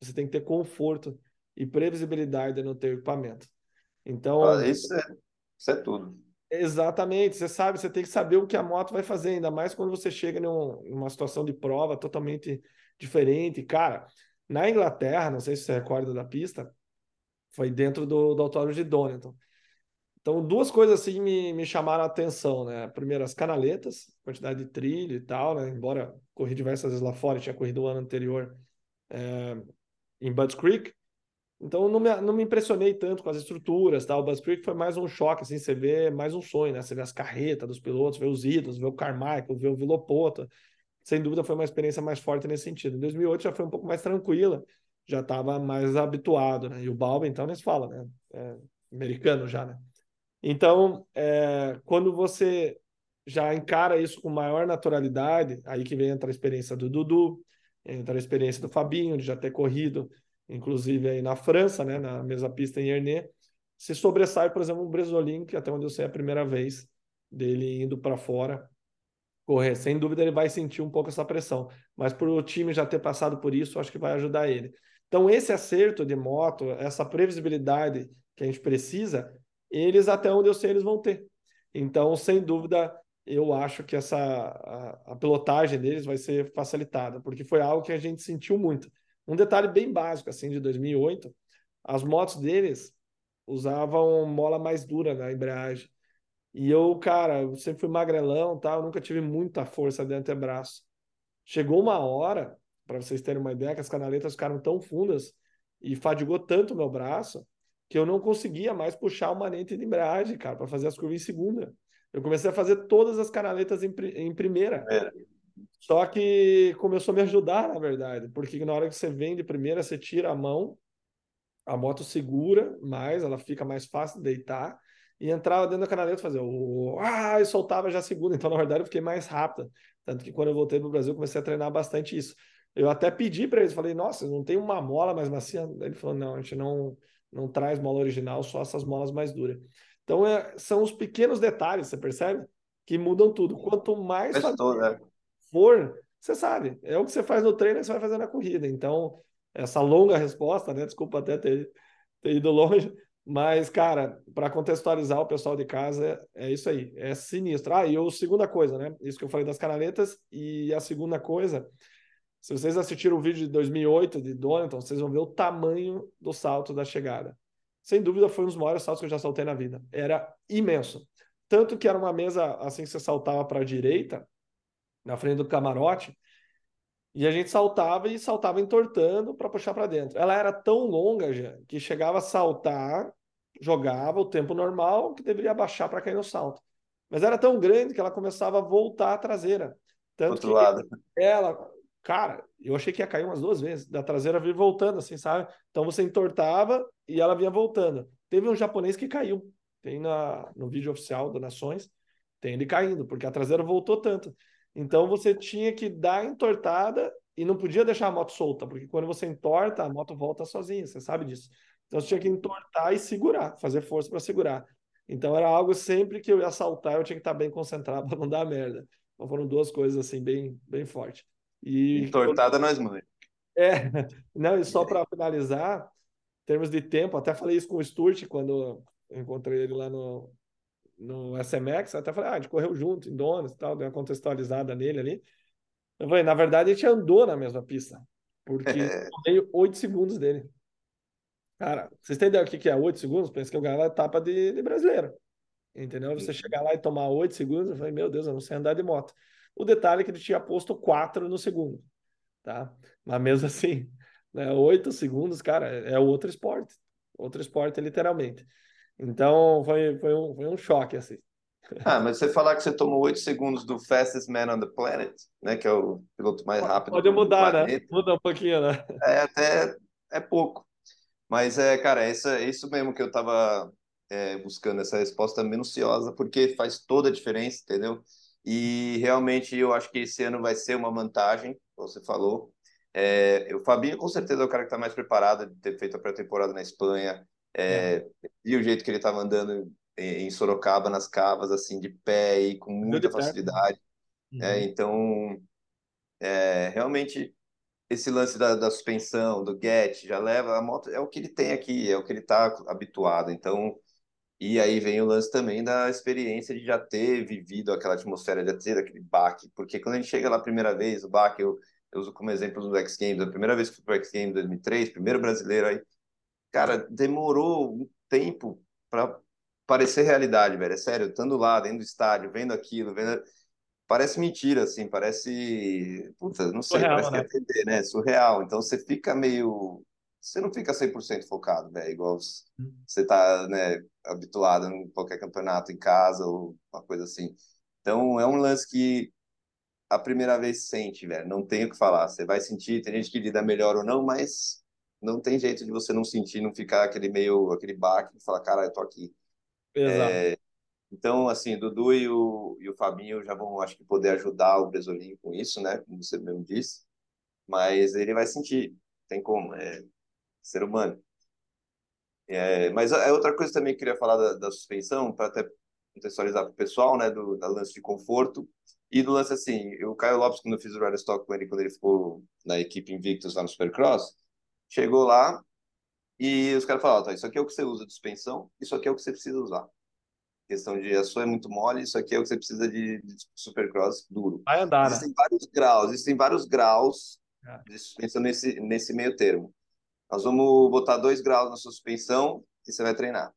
você tem que ter conforto e previsibilidade no teu equipamento. Então. Ah, isso, é, isso é tudo. Exatamente. Você sabe, você tem que saber o que a moto vai fazer, ainda mais quando você chega num, numa situação de prova totalmente diferente. Cara, na Inglaterra, não sei se você recorda da pista, foi dentro do, do autódromo de Donington. Então, duas coisas assim me, me chamaram a atenção, né? Primeiro, as canaletas, quantidade de trilho e tal, né? Embora corri diversas vezes lá fora, tinha corrido o ano anterior é, em Budds Creek. Então não me, não me impressionei tanto com as estruturas, tá? O Buzz Creek foi mais um choque, assim, você vê mais um sonho, né? Você vê as carretas dos pilotos, vê os ídolos, vê o Carmichael, vê o Vilopota. Sem dúvida foi uma experiência mais forte nesse sentido. Em 2008 já foi um pouco mais tranquila, já estava mais habituado, né? E o Balba, então, nem se fala, né? É americano já, né? Então, é, quando você já encara isso com maior naturalidade, aí que vem a experiência do Dudu, entra a experiência do Fabinho, de já ter corrido inclusive aí na França, né, na mesma pista em Ernée, se sobressai, por exemplo, o Bresolin, que até onde eu sei é a primeira vez dele indo para fora correr. Sem dúvida ele vai sentir um pouco essa pressão, mas por o time já ter passado por isso, acho que vai ajudar ele. Então esse acerto de moto, essa previsibilidade que a gente precisa, eles até onde eu sei eles vão ter. Então, sem dúvida, eu acho que essa a, a pilotagem deles vai ser facilitada, porque foi algo que a gente sentiu muito. Um detalhe bem básico, assim, de 2008, as motos deles usavam mola mais dura na embreagem. E eu, cara, eu sempre fui magrelão, tá? Eu nunca tive muita força de antebraço. Chegou uma hora, para vocês terem uma ideia, que as canaletas ficaram tão fundas e fadigou tanto o meu braço que eu não conseguia mais puxar o manete de embreagem, cara, para fazer as curvas em segunda. Eu comecei a fazer todas as canaletas em, em primeira. É. Só que começou a me ajudar, na verdade, porque na hora que você vem de primeira, você tira a mão, a moto segura mais, ela fica mais fácil de deitar, e entrava dentro da canaleta fazer o ah, e soltava já a segunda. Então, na verdade, eu fiquei mais rápida. Tanto que quando eu voltei para o Brasil, comecei a treinar bastante isso. Eu até pedi para eles, falei, nossa, não tem uma mola mais macia? Ele falou, não, a gente não, não traz mola original, só essas molas mais duras. Então, é, são os pequenos detalhes, você percebe? Que mudam tudo. Quanto mais. Fazer, é for, você sabe, é o que você faz no treino, você vai fazer na corrida. Então, essa longa resposta, né? Desculpa até ter, ter ido longe, mas, cara, para contextualizar o pessoal de casa, é isso aí, é sinistro. Ah, e a segunda coisa, né? Isso que eu falei das canaletas, e a segunda coisa, se vocês assistiram o vídeo de 2008 de Donington, vocês vão ver o tamanho do salto da chegada. Sem dúvida, foi um dos maiores saltos que eu já saltei na vida. Era imenso. Tanto que era uma mesa assim que você saltava para a direita, na frente do camarote, e a gente saltava e saltava entortando para puxar para dentro. Ela era tão longa já que chegava a saltar, jogava o tempo normal, que deveria baixar para cair no salto. Mas era tão grande que ela começava a voltar a traseira. Tanto Outro lado. Ela, cara, eu achei que ia cair umas duas vezes, da traseira vir voltando, assim, sabe? Então você entortava e ela vinha voltando. Teve um japonês que caiu. Tem na, no vídeo oficial do Nações, tem ele caindo, porque a traseira voltou tanto. Então você tinha que dar entortada e não podia deixar a moto solta, porque quando você entorta, a moto volta sozinha, você sabe disso. Então você tinha que entortar e segurar, fazer força para segurar. Então era algo sempre que eu ia saltar, eu tinha que estar bem concentrado para não dar merda. Então foram duas coisas assim bem, bem fortes. E entortada nós mãe. É, não, e só para finalizar, em termos de tempo, até falei isso com o Sturt quando encontrei ele lá no, no SMX, até falei, ah, a gente correu junto em Donas e tal, deu uma contextualizada nele ali. Eu falei, na verdade, a gente andou na mesma pista, porque eu tomei 8 segundos dele. Cara, vocês têm ideia do que é 8 segundos? Pensa que eu ganhava a etapa de, de brasileiro. Entendeu? Você chegar lá e tomar 8 segundos, eu falei, meu Deus, eu não sei andar de moto. O detalhe é que ele tinha posto 4 no segundo, tá? Mas mesmo assim, né, 8 segundos, cara, é outro esporte. Outro esporte, literalmente. Então foi, foi, um, foi um choque, assim. Ah, mas você falar que você tomou 8 segundos do fastest man on the planet, né? Que é o piloto mais rápido. Pode mudar, né? Muda um pouquinho, né? É, até é pouco. Mas é, cara, é isso, é isso mesmo que eu tava é, buscando, essa resposta minuciosa, porque faz toda a diferença, entendeu? E realmente eu acho que esse ano vai ser uma vantagem, você falou. É, o Fabinho com certeza é o cara que está mais preparado de ter feito a pré-temporada na Espanha, é, e o jeito que ele estava andando em Sorocaba, nas cavas, assim, de pé e com muita facilidade. Uhum. É, então, é, realmente, esse lance da, da, suspensão, do get, já leva a moto, é o que ele tem aqui, é o que ele está habituado. Então, e aí vem o lance também da experiência de já ter vivido aquela atmosfera, de ter aquele baque, porque quando a gente chega lá a primeira vez, o baque, eu, eu uso como exemplo do X Games, a primeira vez que fui para o X Games 2003, primeiro brasileiro aí, cara, demorou um tempo para parecer realidade, velho. É sério, estando lá, dentro do estádio, vendo aquilo, vendo. Parece mentira, assim, parece. Puta, não sei, Surreal, parece né? que é TV, né? Surreal. Então você fica meio. Você não fica 100% focado, velho, igual você tá, né, habituado em qualquer campeonato em casa ou uma coisa assim. Então, é um lance que a primeira vez sente, velho, não tem o que falar. Você vai sentir, tem gente que lida melhor ou não, mas não tem jeito de você não sentir, não ficar aquele meio, aquele baque e falar, cara, eu tô aqui. Exato. É, então, assim, Dudu e o, e o Fabinho já vão, acho que, poder ajudar o Bresolim com isso, né? Como você mesmo disse. Mas ele vai sentir, tem como, é ser humano. É, mas é outra coisa também que eu queria falar da, da suspensão, para até contextualizar para o pessoal, né? Do, lance de conforto. E do lance assim, o Caio Lopes, quando eu fiz o Rally Stock com ele, quando ele ficou na equipe Invictus lá no Supercross, chegou lá e os caras falaram, tá, isso aqui é o que você usa de suspensão, isso aqui é o que você precisa usar questão de a sua é muito mole, isso aqui é o que você precisa de, de supercross duro. Vai andar, né? existem né? vários graus, existem vários graus é. de suspensão nesse, nesse meio termo. Nós vamos botar dois graus na sua suspensão e você vai treinar.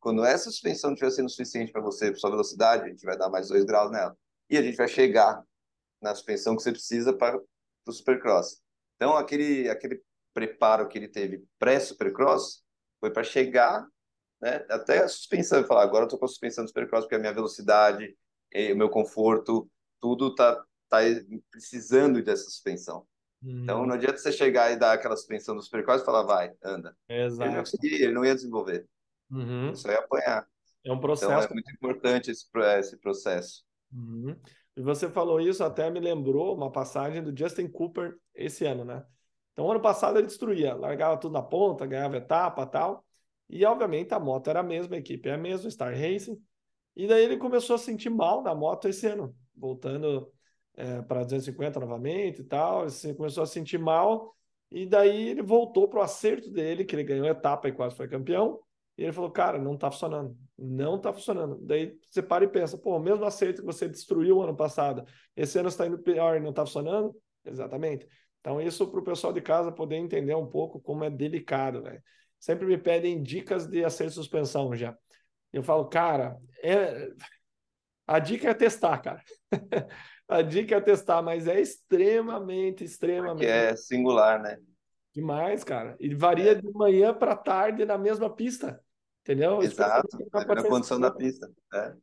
Quando essa suspensão estiver sendo suficiente para você, para sua velocidade, a gente vai dar mais dois graus nela. E a gente vai chegar na suspensão que você precisa para o supercross. Então, aquele, aquele preparo que ele teve pré-supercross foi para chegar né? Até a suspensão, falar, agora eu tô com a suspensão do Supercross porque a minha velocidade, o meu conforto, tudo tá, tá precisando dessa suspensão. Hum. Então não adianta você chegar e dar aquela suspensão do Supercross e falar, vai, anda. Exato. Ele não, ele não ia desenvolver. Uhum. Só ia apanhar. É um processo. Então é muito importante esse, esse processo. Uhum. E você falou isso, até me lembrou uma passagem do Justin Cooper esse ano, né? Então, ano passado ele destruía, largava tudo na ponta, ganhava etapa tal. E, obviamente, a moto era a mesma, a equipe é a mesma, Star Racing. E daí ele começou a sentir mal na moto esse ano, voltando é, para 250 novamente e tal. Ele começou a sentir mal. E daí ele voltou para o acerto dele, que ele ganhou etapa e quase foi campeão. E ele falou, cara, não tá funcionando. Não tá funcionando. Daí você para e pensa, pô, mesmo acerto que você destruiu ano passado, esse ano está indo pior e não tá funcionando? Exatamente. Então, isso para o pessoal de casa poder entender um pouco como é delicado, velho sempre me pedem dicas de acerto de suspensão já. Eu falo, cara, é... a dica é testar, cara. a dica é testar, mas é extremamente, extremamente. Porque é singular, né? Demais, cara. E varia é. de manhã para tarde na mesma pista. Entendeu? Exato. Na condição da pista. É.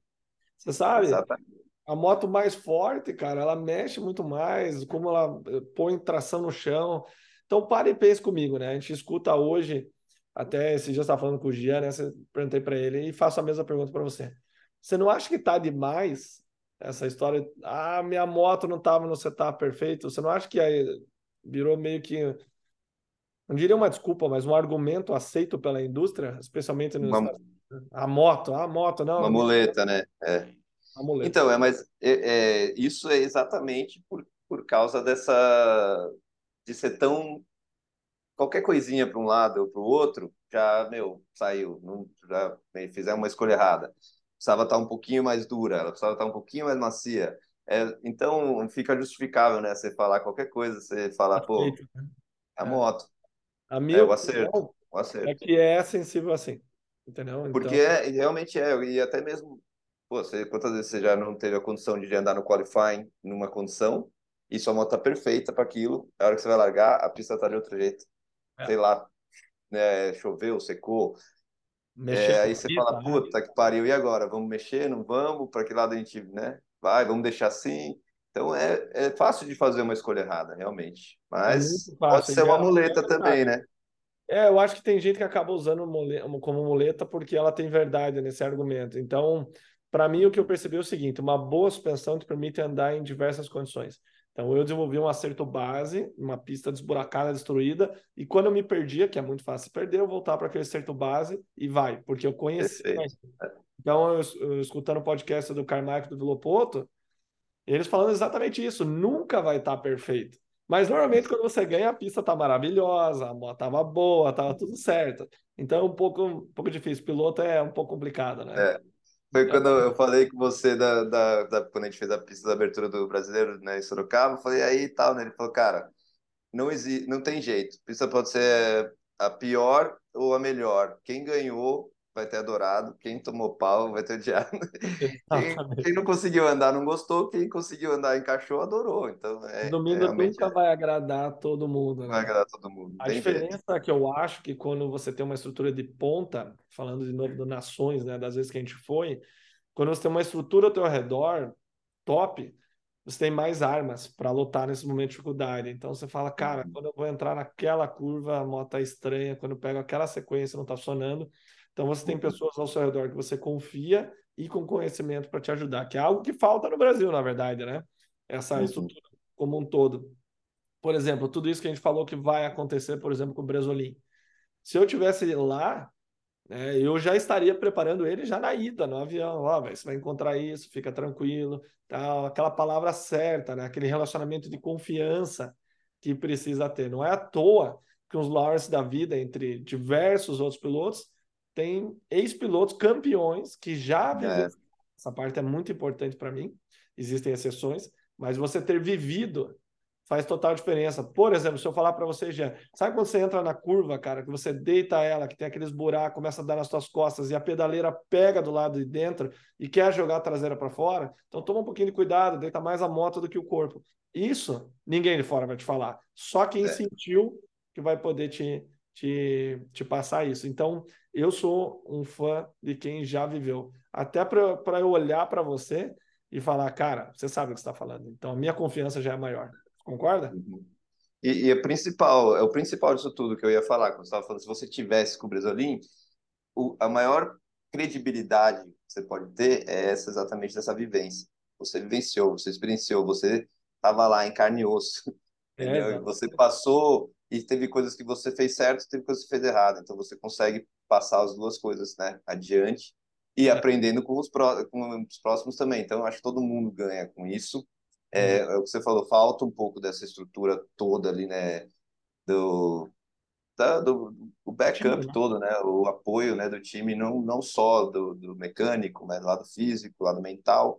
Você sabe? Exatamente. A moto mais forte, cara, ela mexe muito mais, como ela põe tração no chão. Então, pare e pense comigo, né? A gente escuta hoje até esse dia estava falando com o Gian, né? Perguntei para ele e faço a mesma pergunta para você. Você não acha que tá demais essa história? Ah, minha moto não estava no setup perfeito. Você não acha que aí virou meio que não diria uma desculpa, mas um argumento aceito pela indústria, especialmente no uma... a moto, a moto não. Uma muleta, né? É. Muleta. Então é, mas é, é, isso é exatamente por, por causa dessa de ser tão qualquer coisinha para um lado ou para o outro, já, meu, saiu. Não, já fizeram uma escolha errada. Precisava estar um pouquinho mais dura, ela precisava estar um pouquinho mais macia. É, então, fica justificável, né? Você falar qualquer coisa, você falar, pô, a é. moto. A minha é, o acerto, o acerto. É que é sensível assim, entendeu? Então... Porque é, realmente é, e até mesmo, pô, você, quantas vezes você já não teve a condição de andar no qualifying numa condição e sua moto tá perfeita para aquilo, a hora que você vai largar, a pista tá de outro jeito é. sei lá, né, choveu, secou. É, aí você fala, né? puta que pariu, e agora? Vamos mexer, não vamos? Para que lado a gente né? vai? Vamos deixar assim? Então é, é fácil de fazer uma escolha errada, realmente. Mas é pode ser uma muleta também, né? É, eu acho que tem gente que acaba usando como muleta porque ela tem verdade nesse argumento. Então, para mim, o que eu percebi é o seguinte: uma boa suspensão te permite andar em diversas condições. Então eu desenvolvi um acerto base, uma pista desburacada, destruída, e quando eu me perdia, que é muito fácil perder, eu voltar para aquele acerto base e vai, porque eu conheci. Então, eu, eu, escutando o podcast do Carmack do Vilopoto, eles falando exatamente isso, nunca vai estar tá perfeito. Mas normalmente quando você ganha, a pista tá maravilhosa, a moto tava boa, tava tudo certo. Então é um pouco, um pouco difícil. Piloto é um pouco complicado, né? É. Foi quando eu falei com você da, da, da, quando a gente fez a pista da abertura do brasileiro né, em Sorocaba, eu falei aí e tal, né? Ele falou, cara, não existe, não tem jeito. Pista pode ser a pior ou a melhor. Quem ganhou vai ter adorado, quem tomou pau vai ter odiado. Quem, quem, não conseguiu andar não gostou, quem conseguiu andar encaixou adorou. Então, é, Domingo nunca é... vai agradar todo mundo. Né? Vai agradar todo mundo. A diferença jeito. que eu acho que quando você tem uma estrutura de ponta, falando de novo do Nações, né, das vezes que a gente foi, quando você tem uma estrutura ao teu redor top, você tem mais armas para lutar nesse momento de dificuldade. Então você fala, cara, uhum. quando eu vou entrar naquela curva, a moto tá estranha, quando eu pego aquela sequência não está funcionando. Então você tem uhum. pessoas ao seu redor que você confia e com conhecimento para te ajudar, que é algo que falta no Brasil, na verdade, né? Essa uhum. estrutura como um todo. Por exemplo, tudo isso que a gente falou que vai acontecer, por exemplo, com o Bresolim. Se eu tivesse lá, é, eu já estaria preparando ele já na ida, no avião. Ó, oh, você vai encontrar isso, fica tranquilo. Tal. Aquela palavra certa, né? aquele relacionamento de confiança que precisa ter. Não é à toa que os Lawrence da vida, entre diversos outros pilotos, tem ex-pilotos campeões que já é. Essa parte é muito importante para mim. Existem exceções, mas você ter vivido faz total diferença. Por exemplo, se eu falar para você, já, sabe quando você entra na curva, cara, que você deita ela, que tem aqueles buracos, começa a dar nas suas costas e a pedaleira pega do lado de dentro e quer jogar a traseira para fora? Então toma um pouquinho de cuidado, deita mais a moto do que o corpo. Isso ninguém de fora vai te falar. Só quem é. sentiu que vai poder te, te, te passar isso. Então, eu sou um fã de quem já viveu. Até para eu olhar para você e falar, cara, você sabe o que está falando. Então, a minha confiança já é maior. Concorda? Uhum. E, e é principal, é o principal disso tudo que eu ia falar, quando você estava falando, se você tivesse com o Bresolim, o, a maior credibilidade que você pode ter é essa exatamente dessa vivência. Você vivenciou, você experienciou, você estava lá em carne e osso. É, você passou e teve coisas que você fez certo, teve coisas que você fez errado. Então você consegue passar as duas coisas, né, adiante e é. aprendendo com os, pró com os próximos também. Então eu acho que todo mundo ganha com isso. É, é, o que você falou, falta um pouco dessa estrutura toda ali, né? Do, da, do, o backup time, né? todo, né? O apoio né, do time, não, não só do, do mecânico, mas do lado físico, do lado mental.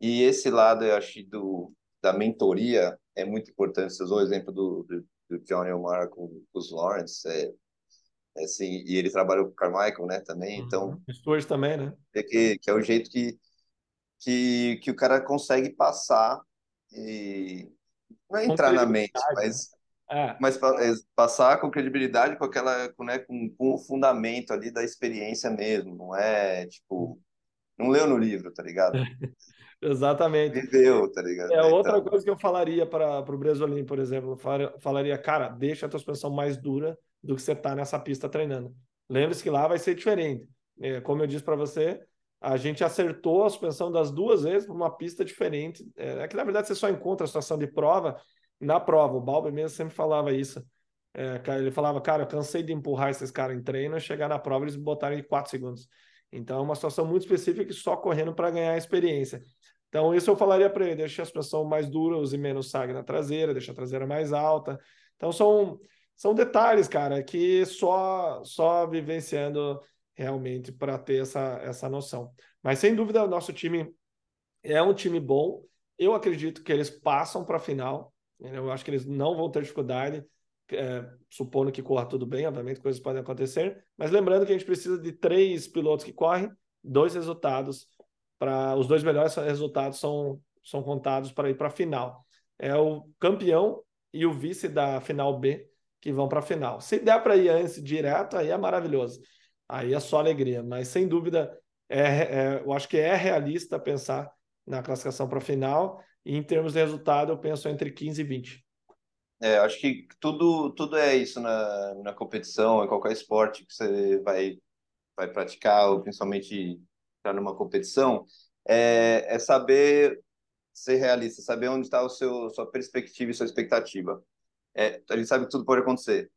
E esse lado, eu acho, do, da mentoria é muito importante. Você usou o exemplo do, do, do Johnny Omar com, os Lawrence. É, é assim, e ele trabalhou com o Carmichael, né, também, então... Uhum. Stuart também, né? É que, que é o jeito que, que, que o cara consegue passar e não é entrar na mente, mas, é. mas é, passar com credibilidade, com aquela, com, né, com, com o fundamento ali da experiência mesmo, não é tipo, não leu no livro, tá ligado? Exatamente. Viveu, tá ligado? É outra então... coisa que eu falaria para o Bresolim, por exemplo, falaria, cara, deixa a tua suspensão mais dura do que você tá nessa pista treinando. Lembre-se que lá vai ser diferente. É, como eu disse para você, a gente acertou a suspensão das duas vezes para uma pista diferente. É, é, que na verdade você só encontra a situação de prova na prova. O Balber mesmo sempre falava isso. É, ele falava, cara, eu cansei de empurrar esses caras em treino e chegar na prova eles botaram em 4 segundos. Então é uma situação muito específica que só correndo para ganhar experiência. Então isso eu falaria para ele, deixa a suspensão mais dura, use menos sag na traseira, deixa a traseira mais alta. Então são, são detalhes, cara, que só, só vivenciando realmente para ter essa, essa noção. Mas sem dúvida, o nosso time é um time bom. Eu acredito que eles passam para a final. Eu acho que eles não vão ter dificuldade, é, supondo que corra tudo bem. Obviamente, coisas podem acontecer. Mas lembrando que a gente precisa de três pilotos que correm, dois resultados. Para Os dois melhores resultados são, são contados para ir para a final. É o campeão e o vice da final B que vão para a final. Se der para ir antes direto, aí é maravilhoso aí é só alegria. Mas sem dúvida, é, é, eu acho que é realista pensar na classificação para a final. E em termos de resultado, eu penso entre 15 e 20. É, acho que tudo, tudo é isso na, na competição, em qualquer esporte que você vai, vai praticar, ou principalmente estar numa competição, é, é saber ser realista, saber onde está o seu sua perspectiva e sua expectativa. É, a gente sabe que tudo pode acontecer,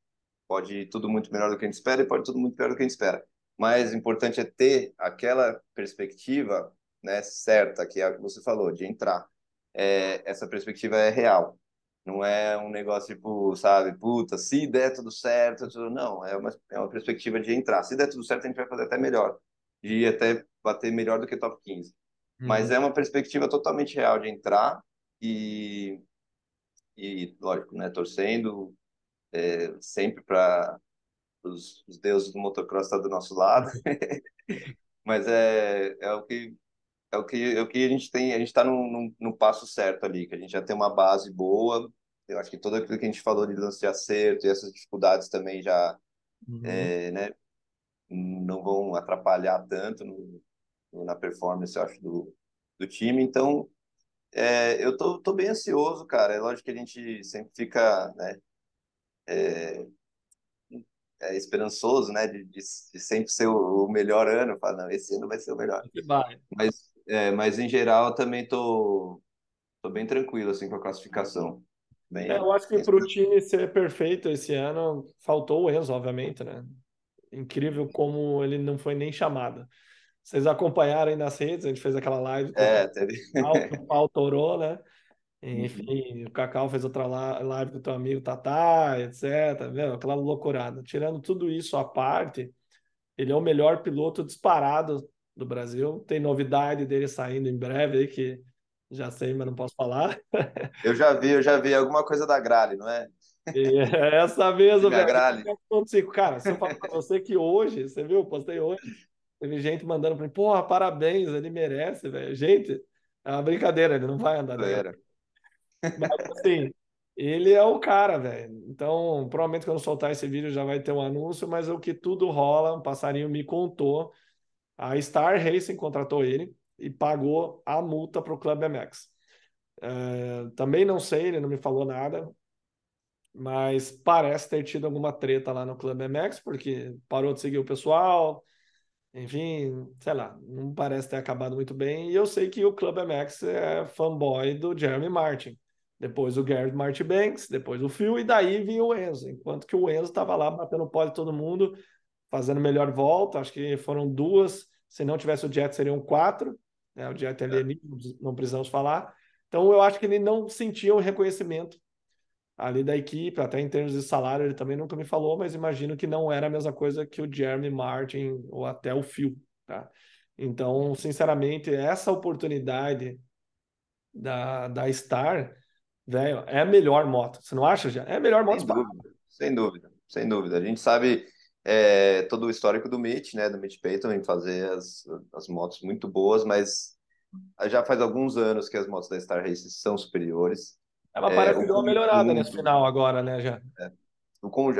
Pode ir tudo muito melhor do que a gente espera e pode tudo muito pior do que a gente espera. Mas o importante é ter aquela perspectiva né, certa, que é a que você falou, de entrar. É, essa perspectiva é real. Não é um negócio tipo, sabe, puta, se der tudo certo, não, é uma, é uma perspectiva de entrar. Se der tudo certo, a gente vai fazer até melhor. De ir até bater melhor do que top 15. Uhum. Mas é uma perspectiva totalmente real de entrar e, e lógico, né, torcendo, é, sempre para os, os deuses do motocross estão do nosso lado. Mas é, é o que é o que, é o que a gente tem, a gente está no, no, passo certo ali, que a gente já tem uma base boa. Eu acho que tudo aquilo que a gente falou de lance de acerto e essas dificuldades também já uhum. é, né, não vão atrapalhar tanto no, na performance, eu acho, do, do time. Então, é, eu tô, tô bem ansioso, cara. É lógico que a gente sempre fica, né, é, é esperançoso, né, de, de, de, sempre ser o, o melhor ano. Fala, não, esse ano vai ser o melhor. Vai. Mas, é, mas em geral, também tô, tô bem tranquilo assim com a classificação. Bem, é, eu acho que para o time ser perfeito esse ano, faltou o Enzo, obviamente, né? Incrível como ele não foi nem chamado. Vocês acompanharam aí nas redes, a gente fez aquela live. É, teve. O pau torou, né? Enfim, o Cacau fez outra live com o teu amigo Tatá, etc. Viu? Aquela loucurada. Tirando tudo isso à parte, ele é o melhor piloto disparado do Brasil. Tem novidade dele saindo em breve aí, que já sei, mas não posso falar. Eu já vi, eu já vi alguma coisa da Grale, não é? é essa mesmo, velho. Cara, se eu falar pra você que hoje, você viu, postei hoje, teve gente mandando pra mim, porra, parabéns, ele merece, velho. Gente, é uma brincadeira, ele não vai andar. Né? Mas assim, ele é o cara, velho. Então, provavelmente quando soltar esse vídeo já vai ter um anúncio, mas o que tudo rola, um passarinho me contou. A Star Racing contratou ele e pagou a multa para o Club MX. É, também não sei, ele não me falou nada, mas parece ter tido alguma treta lá no Club MX, porque parou de seguir o pessoal, enfim, sei lá, não parece ter acabado muito bem. E eu sei que o Club MX é fanboy do Jeremy Martin. Depois o Garrett Martin Banks, depois o Phil, e daí vinha o Enzo. Enquanto que o Enzo estava lá batendo pó de todo mundo, fazendo melhor volta. Acho que foram duas. Se não tivesse o Jet, seriam quatro. Né? O Jet ali, é. não precisamos falar. Então eu acho que ele não sentia o reconhecimento ali da equipe, até em termos de salário, ele também nunca me falou, mas imagino que não era a mesma coisa que o Jeremy Martin ou até o Phil, tá? Então, sinceramente, essa oportunidade da, da Star, velho, é a melhor moto. Você não acha, já? É a melhor moto. Sem dúvida, sem dúvida, sem dúvida. A gente sabe é, todo o histórico do Mitch, né, do Mitch Payton em fazer as, as motos muito boas, mas já faz alguns anos que as motos da Star Race são superiores. Ela parece que deu uma melhorada nesse final agora, né, já. É.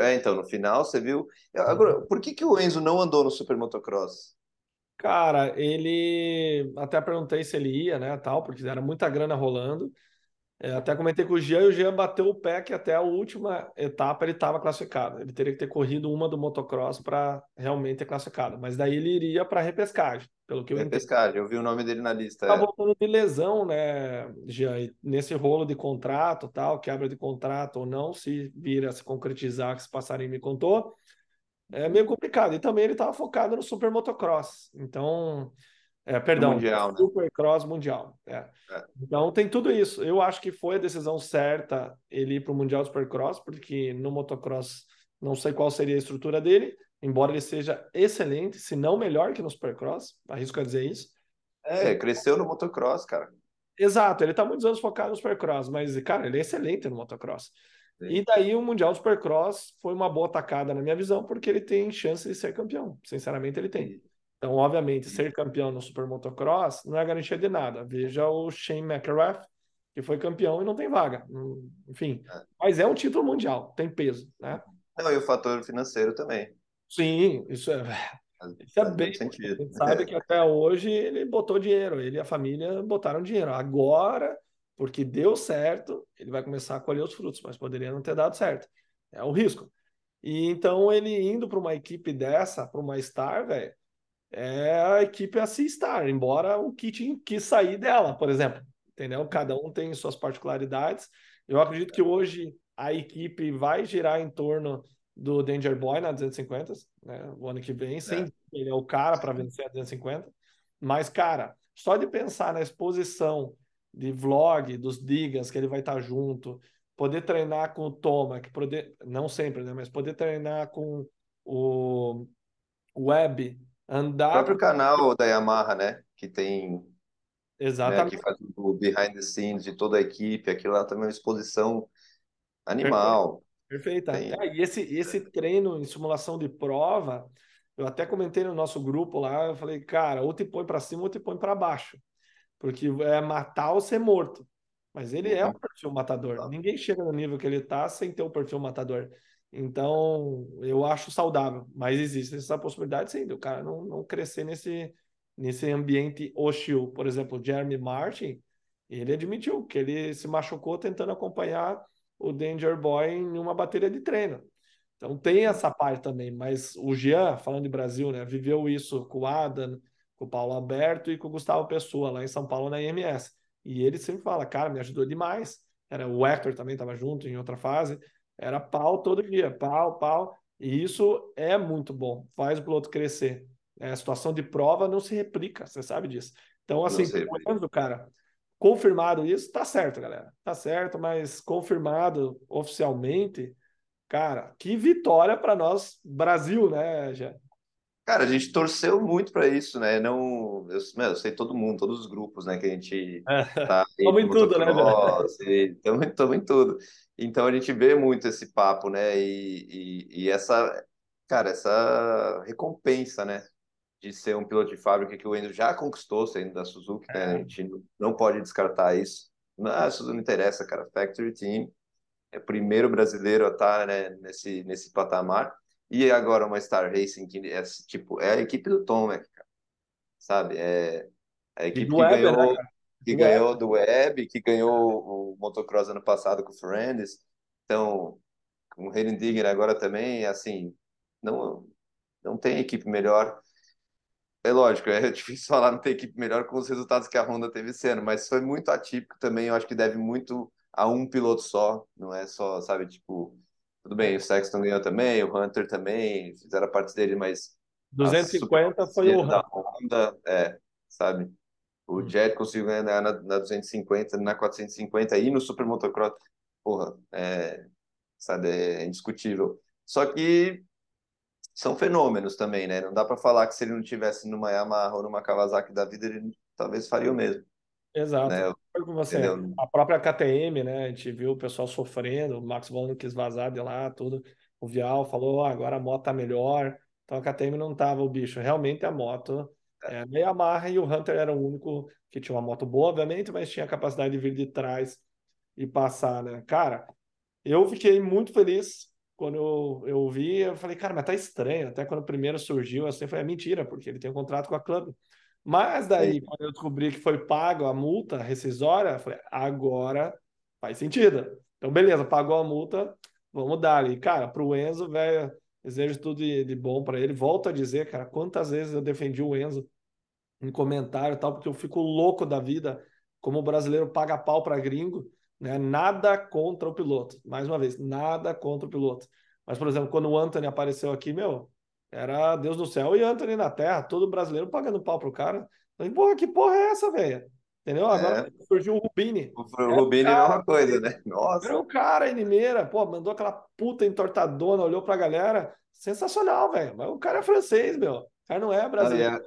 É, então, no final, você viu. Agora, por que, que o Enzo não andou no Super Motocross? Cara, ele. Até perguntei se ele ia, né, tal, porque era muita grana rolando. É, até comentei com o Jean e o Jean bateu o pé que até a última etapa ele estava classificado. Ele teria que ter corrido uma do motocross para realmente ter classificado. Mas daí ele iria para repescagem, pelo que eu repescagem, eu vi o nome dele na lista. Tá é. voltando de lesão, né, Jean? nesse rolo de contrato, tal, quebra de contrato ou não, se vira se concretizar, que esse passarinho me contou, é meio complicado. E também ele estava focado no super motocross. Então, é, perdão, mundial, né? Supercross Mundial. É. É. Então tem tudo isso. Eu acho que foi a decisão certa ele ir para o Mundial Supercross, porque no motocross não sei qual seria a estrutura dele, embora ele seja excelente, se não melhor que no Supercross, arrisco a dizer isso. É, cresceu no motocross, cara. Exato, ele está muitos anos focado no Supercross, mas, cara, ele é excelente no motocross. Sim. E daí o Mundial Supercross foi uma boa tacada na minha visão, porque ele tem chance de ser campeão. Sinceramente, ele tem. Então, obviamente, ser campeão no Super Motocross não é garantia de nada. Veja o Shane McElrath, que foi campeão e não tem vaga. Enfim, é. mas é um título mundial, tem peso, né? Não, e o fator financeiro também. Sim, isso é, isso é bem sentido. A gente sabe que até hoje ele botou dinheiro, ele e a família botaram dinheiro. Agora, porque deu certo, ele vai começar a colher os frutos, mas poderia não ter dado certo. É o risco. E então ele indo para uma equipe dessa, para uma Star, velho, é a equipe a se estar, embora o kit quis sair dela, por exemplo. Entendeu? Cada um tem suas particularidades. Eu acredito que hoje a equipe vai girar em torno do Danger Boy na 250, né? O ano que vem, sem é. ele é o cara para vencer a 250. Mas, cara, só de pensar na exposição de vlog dos Digas, que ele vai estar junto, poder treinar com o Toma, que poder, não sempre, né? Mas poder treinar com o Web, Andar. O próprio canal da Yamaha, né? Que tem. Né, Exatamente. Né, que faz o behind the scenes de toda a equipe, aquilo lá também é uma exposição animal. Perfeito. Tem... E esse, esse treino em simulação de prova, eu até comentei no nosso grupo lá, eu falei, cara, ou te põe para cima ou te põe para baixo. Porque é matar ou ser morto. Mas ele é um uhum. perfil matador. Ninguém chega no nível que ele está sem ter o um perfil matador. Então, eu acho saudável. Mas existe essa possibilidade, sim, do cara não, não crescer nesse, nesse ambiente hostil. Por exemplo, Jeremy Martin, ele admitiu que ele se machucou tentando acompanhar o Danger Boy em uma bateria de treino. Então tem essa parte também, mas o Jean, falando de Brasil, né, viveu isso com o Adam, com o Paulo Alberto e com o Gustavo Pessoa, lá em São Paulo, na IMS. E ele sempre fala, cara, me ajudou demais. Era o Hector também estava junto em outra fase. Era pau todo dia, pau, pau. E isso é muito bom, faz o piloto crescer. É, a situação de prova não se replica, você sabe disso. Então, assim, do cara, confirmado isso, tá certo, galera. Tá certo, mas confirmado oficialmente, cara, que vitória para nós, Brasil, né, Jé? Cara, a gente torceu muito para isso, né? Não, eu, eu, sei todo mundo, todos os grupos, né? Que a gente é. tá. Estamos em tudo, né? Estamos em tudo. Então a gente vê muito esse papo, né? E, e, e, essa, cara, essa recompensa, né? De ser um piloto de fábrica que o Enzo já conquistou saindo da Suzuki, né? A é. gente não pode descartar isso. Não, isso não interessa, cara. Factory Team é o primeiro brasileiro a estar né, nesse, nesse patamar. E agora uma Star Racing, que é, tipo, é a equipe do Tom, né, cara? Sabe? É a equipe que Web, ganhou, né, que do ganhou Web. do Web, que ganhou o motocross ano passado com o Friends. Então, com o Digger agora também, assim, não, não tem equipe melhor. É lógico, é difícil falar não ter equipe melhor com os resultados que a Honda teve esse ano, mas foi muito atípico também. Eu acho que deve muito a um piloto só, não é só, sabe, tipo, tudo bem, o Sexton ganhou também, o Hunter também, fizeram a parte dele, mas. 250 foi o Hunter. Honda, é, sabe? O hum. Jet conseguiu ganhar na, na 250, na 450 e no Super Motocross. Porra, é, sabe, é indiscutível. Só que são fenômenos também, né? Não dá para falar que se ele não tivesse numa Yamaha ou numa Kawasaki da vida, ele talvez faria o mesmo. Exato. Né? Você. A própria KTM, né? A gente viu o pessoal sofrendo, o Max Von quis vazar de lá, tudo. O Vial falou, oh, agora a moto tá melhor. Então a KTM não tava o bicho. Realmente a moto é meio amarra e o Hunter era o único que tinha uma moto boa, obviamente, mas tinha a capacidade de vir de trás e passar, né? Cara, eu fiquei muito feliz quando eu, eu vi. Eu falei, cara, mas tá estranho. Até quando o primeiro surgiu, assim, foi é mentira, porque ele tem um contrato com a Club. Mas daí, quando eu descobri que foi pago a multa rescisória, eu falei, agora faz sentido. Então, beleza, pagou a multa, vamos dar ali. Cara, para o Enzo, velho, desejo tudo de, de bom para ele. Volto a dizer, cara, quantas vezes eu defendi o Enzo em comentário e tal, porque eu fico louco da vida, como o brasileiro paga pau para gringo, né? Nada contra o piloto. Mais uma vez, nada contra o piloto. Mas, por exemplo, quando o Anthony apareceu aqui, meu, era Deus no céu e Anthony na terra, todo brasileiro pagando pau pro cara. Porra, que porra é essa, velho? Entendeu? Agora é. surgiu o Rubini. O, o Rubini é uma coisa, né? Nossa. Era um cara em Limeira, pô, mandou aquela puta entortadona, olhou pra galera. Sensacional, velho. Mas o cara é francês, meu. O cara não é brasileiro.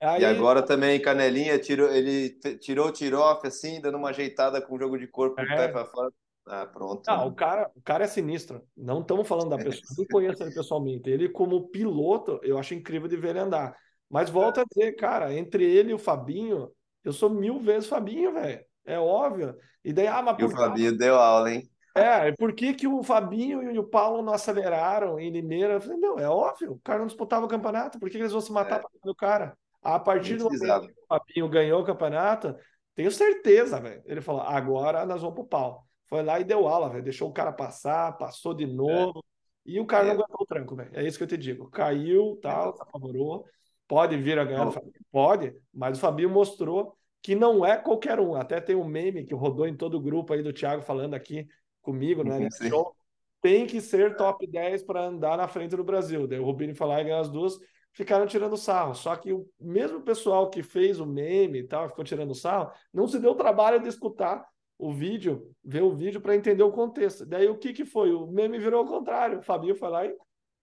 Ah, Aí... E agora também, Canelinha, tirou, ele tirou o tiro-off assim, dando uma ajeitada com o jogo de corpo, é. pé pra fora. Ah, pronto. Não, o cara, o cara é sinistro. Não estamos falando da pessoa, não conheço ele pessoalmente. Ele, como piloto, eu acho incrível de ver ele andar. Mas volto a dizer, cara, entre ele e o Fabinho, eu sou mil vezes Fabinho, velho. É óbvio. E daí, ah, mas e o Fabinho deu aula, hein? É, por que, que o Fabinho e o Paulo não aceleraram em Limeira? Eu falei, meu, é óbvio, o cara não disputava o campeonato, por que, que eles vão se matar é. o cara? A partir do momento que o Fabinho ganhou o campeonato, tenho certeza, velho. Ele falou, agora nós vamos pro pau. Foi lá e deu aula, velho. Deixou o cara passar, passou de novo. É. E o cara é. não aguentou o tranco, velho. É isso que eu te digo. Caiu, tal, se apavorou. Pode vir a ganhar Pode, mas o Fabinho mostrou que não é qualquer um. Até tem um meme que rodou em todo o grupo aí do Thiago falando aqui comigo, né? Show. Tem que ser top 10 para andar na frente do Brasil. Daí o Rubinho falar e ganhar as duas, ficaram tirando sarro. Só que o mesmo pessoal que fez o meme e tal, ficou tirando sarro, não se deu o trabalho de escutar o vídeo, ver o vídeo para entender o contexto. Daí o que que foi? O meme virou o contrário. O Fabinho foi lá e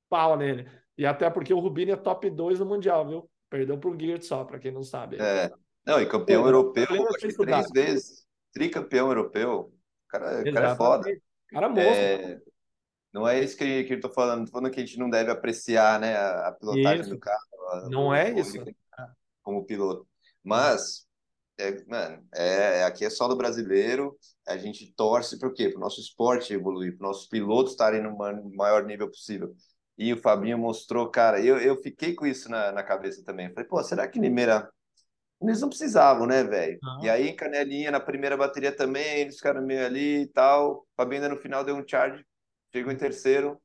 pau nele. E até porque o Rubinho é top 2 no Mundial, viu? Perdeu pro Geert só, para quem não sabe. É. Não, e campeão europeu, três vezes. Tricampeão europeu. O cara, o cara é foda. Cara monstro. É... Não é isso que, que eu tô falando. Tô falando que a gente não deve apreciar, né, a, a pilotagem Isso. do carro. a- Não o- é o- isso. Como piloto. Mas, é, mano, é, aqui é solo brasileiro. A gente torce para o quê? Para o nosso esporte evoluir, para os nossos pilotos estarem no ma- maior nível possível. E o Fabinho mostrou, cara, eu, eu fiquei com isso na, na cabeça também. Falei, pô, será que Limeira eles não precisavam, né, velho? E aí, Canelinha, na primeira bateria também, eles ficaram meio ali e tal. Fabinho ainda no final deu um charge, chegou em terceiro,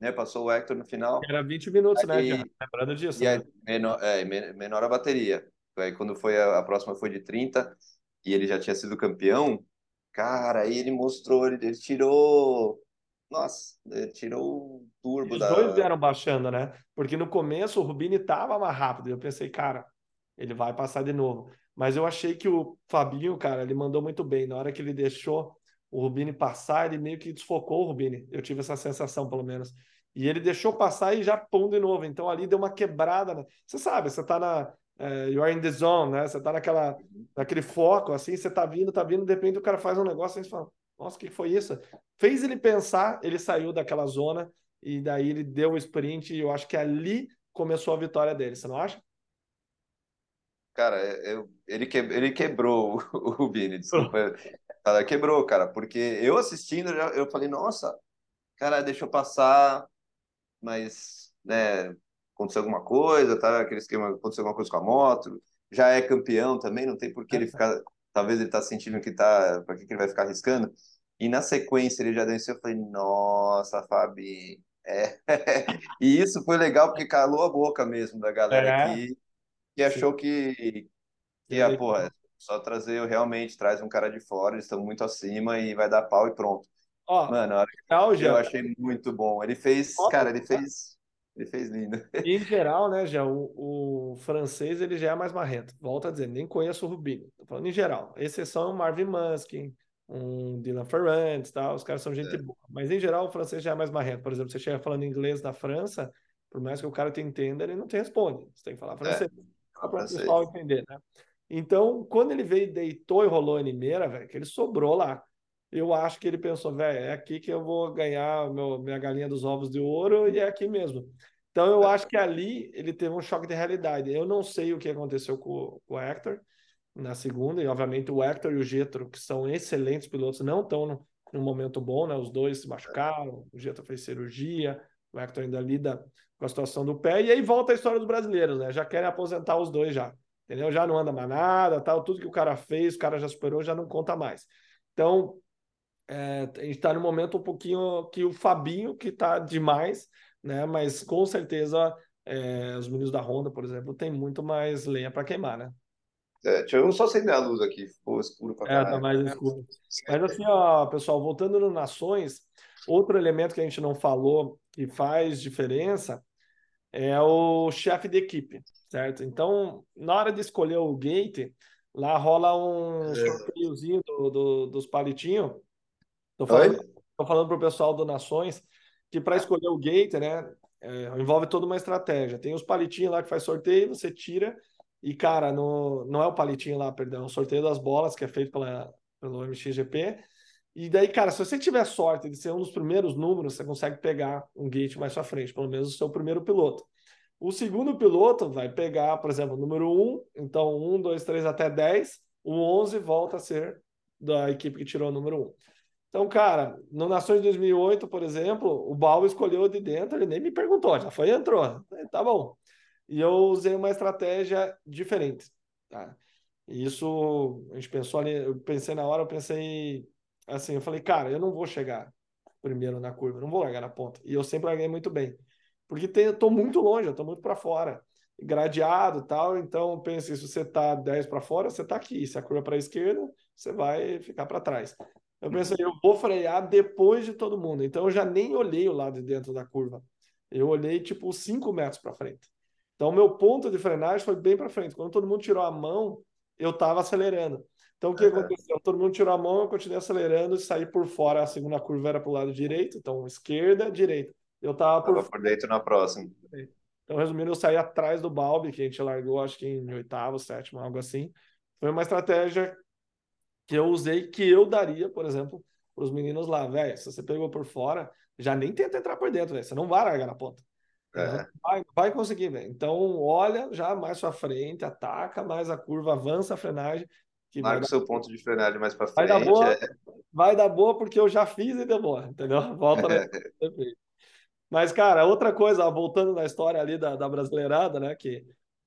né? Passou o Hector no final. Era 20 minutos, né, Aí- cara? Lembrando disso. E aí, né? menor, é, men- menor a bateria. Aí, quando foi a, a próxima foi de 30 e ele já tinha sido campeão, cara, aí ele mostrou, ele, ele tirou. Nossa, ele tirou o turbo Os da. dois vieram baixando, né? Porque no começo o Rubini estava mais rápido. Eu pensei, cara, ele vai passar de novo. Mas eu achei que o Fabinho, cara, ele mandou muito bem. Na hora que ele deixou o Rubini passar, ele meio que desfocou o Rubini. Eu tive essa sensação, pelo menos. E ele deixou passar e já pum de novo. Então ali deu uma quebrada. Né? Você sabe, você tá na. é, you are in the zone, né? Você tá naquela, naquele foco, assim, você tá vindo, tá vindo, de repente o cara faz um negócio e você fala, nossa, o que foi isso? Fez ele pensar, ele saiu daquela zona e daí ele deu o sprint e eu acho que ali começou a vitória dele, você não acha? Cara, eu, ele, que, ele quebrou o, o Rubini, desculpa. Ela quebrou, cara, porque eu assistindo, eu, eu falei, nossa, cara, deixou passar, mas, né, aconteceu alguma coisa, tá? Aquele esquema, aconteceu alguma coisa com a moto, já é campeão também, não tem por que ele ficar, talvez ele tá sentindo que tá, pra que que ele vai ficar arriscando? E na sequência ele já venceu, eu falei, nossa, Fabi, é. E isso foi legal porque calou a boca mesmo da galera É. aqui, que achou que, que É. ah, porra, só trazer, realmente, traz um cara de fora, eles estão muito acima e vai dar pau e pronto. Ó, Mano, a hora que eu achei muito bom. Ele fez, cara, ele fez, ele fez lindo. em geral, né, já o, o francês ele já é mais marrento. Volto a dizer, nem conheço o Rubinho. Tô falando em geral. Exceção é o Marvin Muskin, um Dylan Ferrand, tal, os caras são gente É. boa. Mas em geral o francês já é mais marrento. Por exemplo, você chega falando inglês na França, por mais que o cara te entenda, ele não te responde. Você tem que falar francês. Só para o pessoal entender, né? Então, quando ele veio, deitou e rolou em Limeira, velho, que ele sobrou lá. Eu acho que ele pensou, velho, é aqui que eu vou ganhar meu, minha galinha dos ovos de ouro e é aqui mesmo. Então, eu acho que ali ele teve um choque de realidade. Eu não sei o que aconteceu com, com o Hector na segunda, e obviamente o Hector e o Getro, que são excelentes pilotos, não estão num momento bom, né? Os dois se machucaram, o Getro fez cirurgia, o Hector ainda lida com a situação do pé, e aí volta a história dos brasileiros, né? Já querem aposentar os dois já, entendeu? Já não anda mais nada, tal, tudo que o cara fez, o cara já superou, já não conta mais. Então, é, a gente está no momento um pouquinho que o Fabinho, que está demais, né? Mas com certeza é, os meninos da Honda, por exemplo, tem muito mais lenha para queimar, né? É, deixa eu só acender a luz aqui, ficou escuro pra É, tá caralho. mais escuro. Mas assim, ó, pessoal, voltando no Nações, outro elemento que a gente não falou que faz diferença é o chefe de equipe, certo? Então, na hora de escolher o gate, lá rola um sorteiozinho do, do- dos palitinhos. Tô falando, tô falando pro pessoal do Nações que para escolher o gate, né, é, envolve toda uma estratégia. Tem os palitinhos lá que faz sorteio, você tira e, cara, no, não é o palitinho lá, perdão, é o sorteio das bolas que é feito pela, pelo MXGP. E daí, cara, se você tiver sorte de ser um dos primeiros números, você consegue pegar um gate mais pra frente, pelo menos o seu primeiro piloto. O segundo piloto vai pegar, por exemplo, o número 1, então 1, 2, 3 até 10, o 11 volta a ser da equipe que tirou o número 1. Então, cara, no Nações 2008, por exemplo, o Bal escolheu de dentro, ele nem me perguntou, já foi entrou. Tá bom. E eu usei uma estratégia diferente. Tá? E isso, a gente pensou ali, eu pensei na hora, eu pensei assim, eu falei, cara, eu não vou chegar primeiro na curva, não vou largar na ponta. E eu sempre larguei muito bem. Porque tem, eu tô muito longe, eu tô muito para fora. Gradeado tal, então pense, se você tá 10 para fora, você tá aqui. Se a curva para a esquerda, você vai ficar para trás. Eu pensei, eu vou frear depois de todo mundo. Então eu já nem olhei o lado de dentro da curva. Eu olhei tipo 5 metros para frente. Então, meu ponto de frenagem foi bem para frente. Quando todo mundo tirou a mão, eu estava acelerando. Então, o que Uhum. aconteceu? Todo mundo tirou a mão, eu continuei acelerando e saí por fora. A segunda curva era para o lado direito, então esquerda, direita. Eu estava por por dentro na próxima. então, resumindo, eu saí atrás do Balbi, que a gente largou, acho que em oitavo, sétimo, algo assim. Foi uma estratégia que eu usei, que eu daria, por exemplo, os meninos lá, velho, se você pegou por fora, já nem tenta entrar por dentro, velho. Você não vai largar na ponta. É. Não vai, vai conseguir, velho. Então, olha já mais sua frente, ataca mais a curva, avança a frenagem. Que Marca o seu ponto de frenagem mais para frente. Vai dar, boa, é... vai dar boa porque eu já fiz e deu boa, entendeu? Volta né? Mas, cara, outra coisa, voltando na história ali da, da brasileirada, né? Que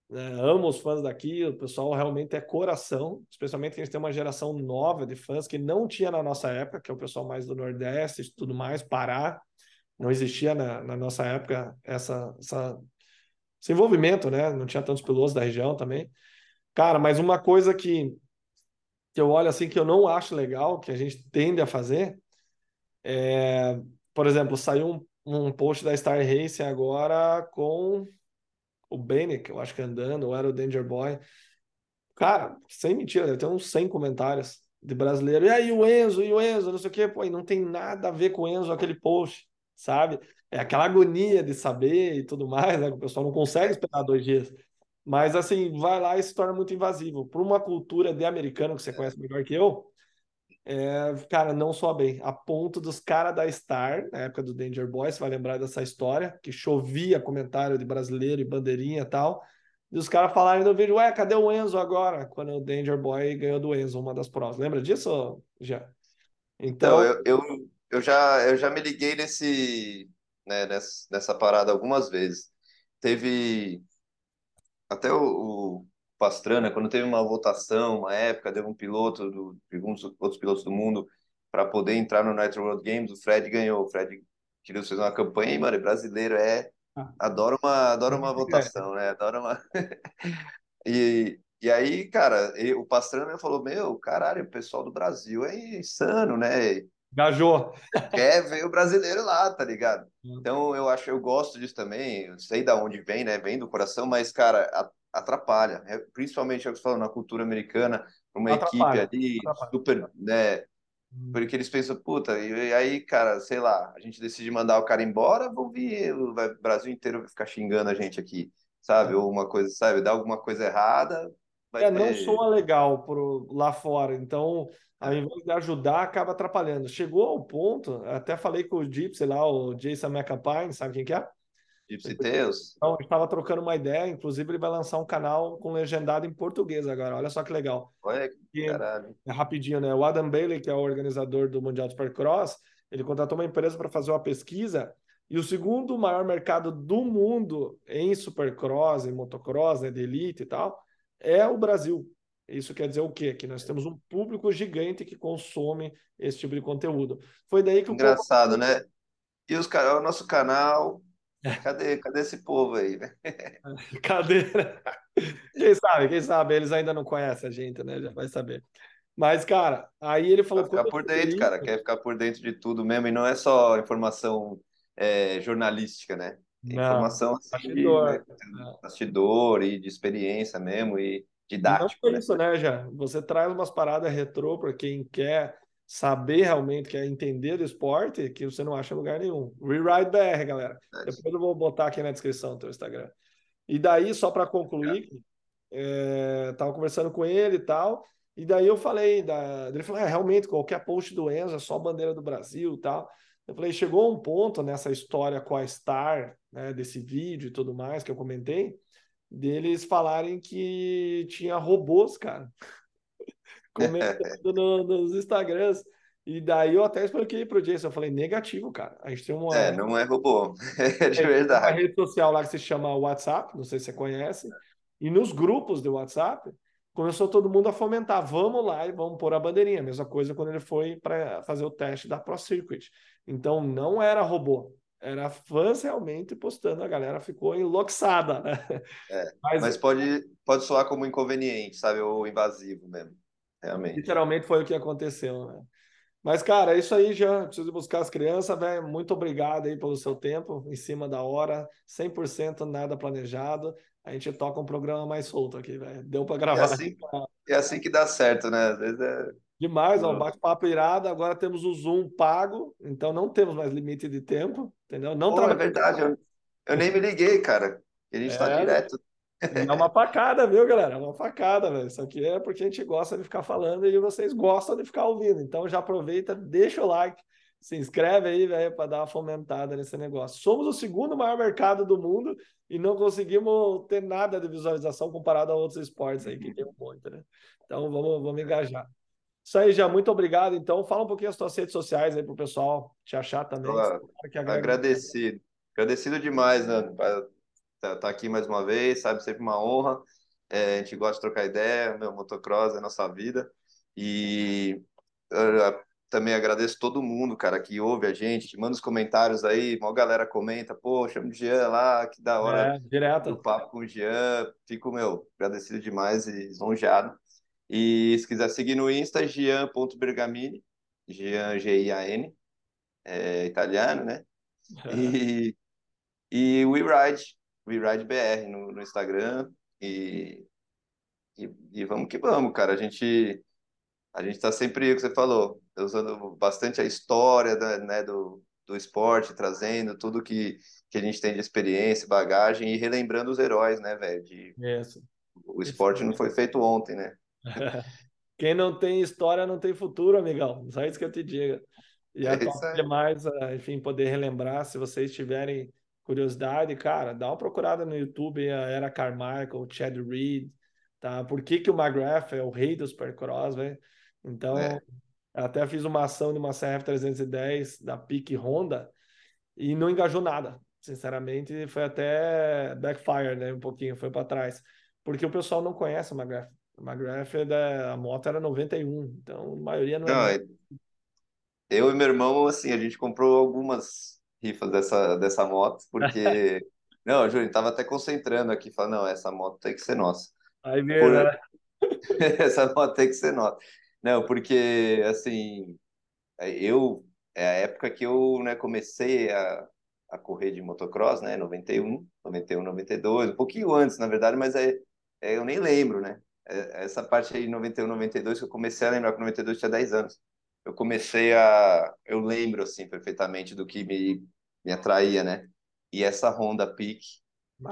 né, amo os fãs daqui, o pessoal realmente é coração, especialmente que a gente tem uma geração nova de fãs que não tinha na nossa época, que é o pessoal mais do Nordeste e tudo mais, Pará. Não existia na, na nossa época essa, essa, esse envolvimento, né? Não tinha tantos pilotos da região também. Cara, mas uma coisa que, que eu olho assim que eu não acho legal, que a gente tende a fazer, é, por exemplo, saiu um, um post da Star Racing agora com o Bennett, eu acho que andando, ou era o Danger Boy. Cara, sem mentira, deve ter uns 100 comentários de brasileiro. E aí, o Enzo, e o Enzo, não sei o quê. Pô, e não tem nada a ver com o Enzo aquele post, sabe? É aquela agonia de saber e tudo mais, né? O pessoal não consegue esperar dois dias. Mas, assim, vai lá e se torna muito invasivo. Para uma cultura de americano que você conhece melhor que eu, é, cara, não só bem. A ponto dos caras da Star, na época do Danger Boy, você vai lembrar dessa história, que chovia comentário de brasileiro e bandeirinha e tal. E os caras falaram no vídeo, ué, cadê o Enzo agora? Quando o Danger Boy ganhou do Enzo, uma das provas. Lembra disso, já? Então, então eu, eu, eu, já, eu já me liguei nesse, né, nessa, nessa parada algumas vezes. Teve até o, o Pastrana, quando teve uma votação, uma época, deu um piloto do, alguns outros pilotos do mundo para poder entrar no Nitro World Games, o Fred ganhou. O Fred queria fazer uma campanha, e, mano, brasileiro é ah. adora uma adora uma votação, né? Adora uma e, e aí, cara, o Pastrana falou: Meu, caralho, o pessoal do Brasil é insano, né? Gajou. Quer ver o brasileiro lá, tá ligado? Hum. Então eu acho, eu gosto disso também. Eu sei da onde vem, né? Vem do coração, mas, cara, atrapalha, né? principalmente é o que você falou, na cultura americana, uma atrapalha, equipe ali atrapalha. super, né? Hum. Porque eles pensam, puta, e aí, cara, sei lá, a gente decide mandar o cara embora, vão vir, o Brasil inteiro vai ficar xingando a gente aqui, sabe? É. Ou uma coisa, sabe? Dá alguma coisa errada. é, ter... não soa legal pro, lá fora, então, ao é. invés de ajudar, acaba atrapalhando. Chegou ao ponto, até falei com o Jeep, sei lá, o Jason McApine, sabe quem que é? Gypsy Tales. Então, a gente estava trocando uma ideia, inclusive ele vai lançar um canal com legendado em português agora, olha só que legal. Olha que caralho. É rapidinho, né? O Adam Bailey, que é o organizador do Mundial Supercross, ele contratou uma empresa para fazer uma pesquisa e o segundo maior mercado do mundo em Supercross, em motocross, né, de elite e tal, é o Brasil. Isso quer dizer o quê? Que nós temos um público gigante que consome esse tipo de conteúdo. Foi daí que Engraçado, o povo... né? E os, o nosso canal Cadê, cadê esse povo aí, né? Cadê? Quem sabe, quem sabe, eles ainda não conhecem a gente, né? Já vai saber. Mas, cara, aí ele falou. Quer ficar por dentro, cara, quer ficar por dentro de tudo mesmo, e não é só informação é, jornalística, né? Não, informação assim, bastidor, né? bastidor e de experiência mesmo, e didático. não é isso, né, já? Você traz umas paradas retrô para quem quer saber realmente, quer entender do esporte, que você não acha em lugar nenhum. Rewrite BR, galera. É Depois eu vou botar aqui na descrição do teu Instagram. E daí, só para concluir, é. É, tava conversando com ele e tal, e daí eu falei, da... ele falou, é, realmente, qualquer post do Enzo é só bandeira do Brasil e tal. Eu falei, chegou um ponto nessa história com a Star, né, desse vídeo e tudo mais que eu comentei, deles falarem que tinha robôs, cara comentando no, nos Instagrams. E daí eu até expliquei pro Jason, eu falei, negativo, cara. A gente tem uma. É, não é robô. É de verdade. Uma rede social lá que se chama WhatsApp, não sei se você conhece. E nos grupos do WhatsApp, começou todo mundo a fomentar. Vamos lá e vamos pôr a bandeirinha. Mesma coisa quando ele foi para fazer o teste da Pro Circuit. Então não era robô. Era fãs realmente postando, a galera ficou enlouçada, né? É, mas, mas pode, pode soar como inconveniente, sabe? Ou invasivo mesmo. Realmente. Literalmente foi o que aconteceu, né? Mas, cara, é isso aí já. Preciso buscar as crianças, velho. Muito obrigado aí pelo seu tempo, em cima da hora, 100% nada planejado. A gente toca um programa mais solto aqui, velho. Deu para gravar. É assim, é assim que dá certo, né? Às vezes é. Demais, ó, bate-papo irado. Agora temos o Zoom pago, então não temos mais limite de tempo, entendeu? Não Pô, é verdade, eu, eu, nem me liguei, cara. A gente está é, direto É uma facada, viu, galera? É uma facada, velho. Isso aqui é porque a gente gosta de ficar falando e vocês gostam de ficar ouvindo. Então já aproveita, deixa o like, se inscreve aí, velho, para dar uma fomentada nesse negócio. Somos o segundo maior mercado do mundo e não conseguimos ter nada de visualização comparado a outros esportes aí, que tem um monte, né? Então vamos, vamos engajar. Isso aí, já. Muito obrigado. Então, fala um pouquinho as tuas redes sociais aí para o pessoal te achar também. agradecido. Agradecido demais, né? Estar tá, tá aqui mais uma vez, sabe? Sempre uma honra. É, a gente gosta de trocar ideia, meu motocross é nossa vida. E eu também agradeço todo mundo, cara, que ouve a gente, que manda os comentários aí, uma galera comenta, pô, chama o Jean lá, que da hora. É, direto. O papo com o Jean. Fico, meu, agradecido demais e lisonjeado. E se quiser seguir no Insta, gian.bergamini, Gian, G-I-A-N, é italiano, né? E, e WeRide, WeRide BR no, no Instagram. E, e, e, vamos que vamos, cara. A gente a gente está sempre, o que você falou, usando bastante a história da, né, do, do esporte, trazendo tudo que, que a gente tem de experiência, bagagem e relembrando os heróis, né, velho? De... Isso. O esporte Isso. não foi feito ontem, né? Quem não tem história não tem futuro, amigão. Só isso que eu te digo. E é, é demais, ah, enfim, poder relembrar. Se vocês tiverem curiosidade, cara, dá uma procurada no YouTube, a Era Carmichael, Chad Reed, tá? Por que, que o McGrath é o rei dos supercross, velho? Então, é. até fiz uma ação de uma CRF 310 da Pique Honda e não engajou nada. Sinceramente, foi até backfire, né? Um pouquinho, foi para trás. Porque o pessoal não conhece o McGrath. O McGrath, a moto era 91, então a maioria não, não é. Eu e meu irmão, assim, a gente comprou algumas rifas dessa, dessa moto, porque. não, Júlio, tava até concentrando aqui, falando, não, essa moto tem que ser nossa. Aí mesmo, Por... essa moto tem que ser nossa. Não, porque, assim, eu. É a época que eu né, comecei a, a correr de motocross, né? 91, 91, 92, um pouquinho antes, na verdade, mas é, é, eu nem lembro, né? É, essa parte aí, 91, 92, que eu comecei a lembrar que 92 tinha 10 anos. Eu comecei a. Eu lembro, assim, perfeitamente do que me, me atraía, né? E essa Honda Peak,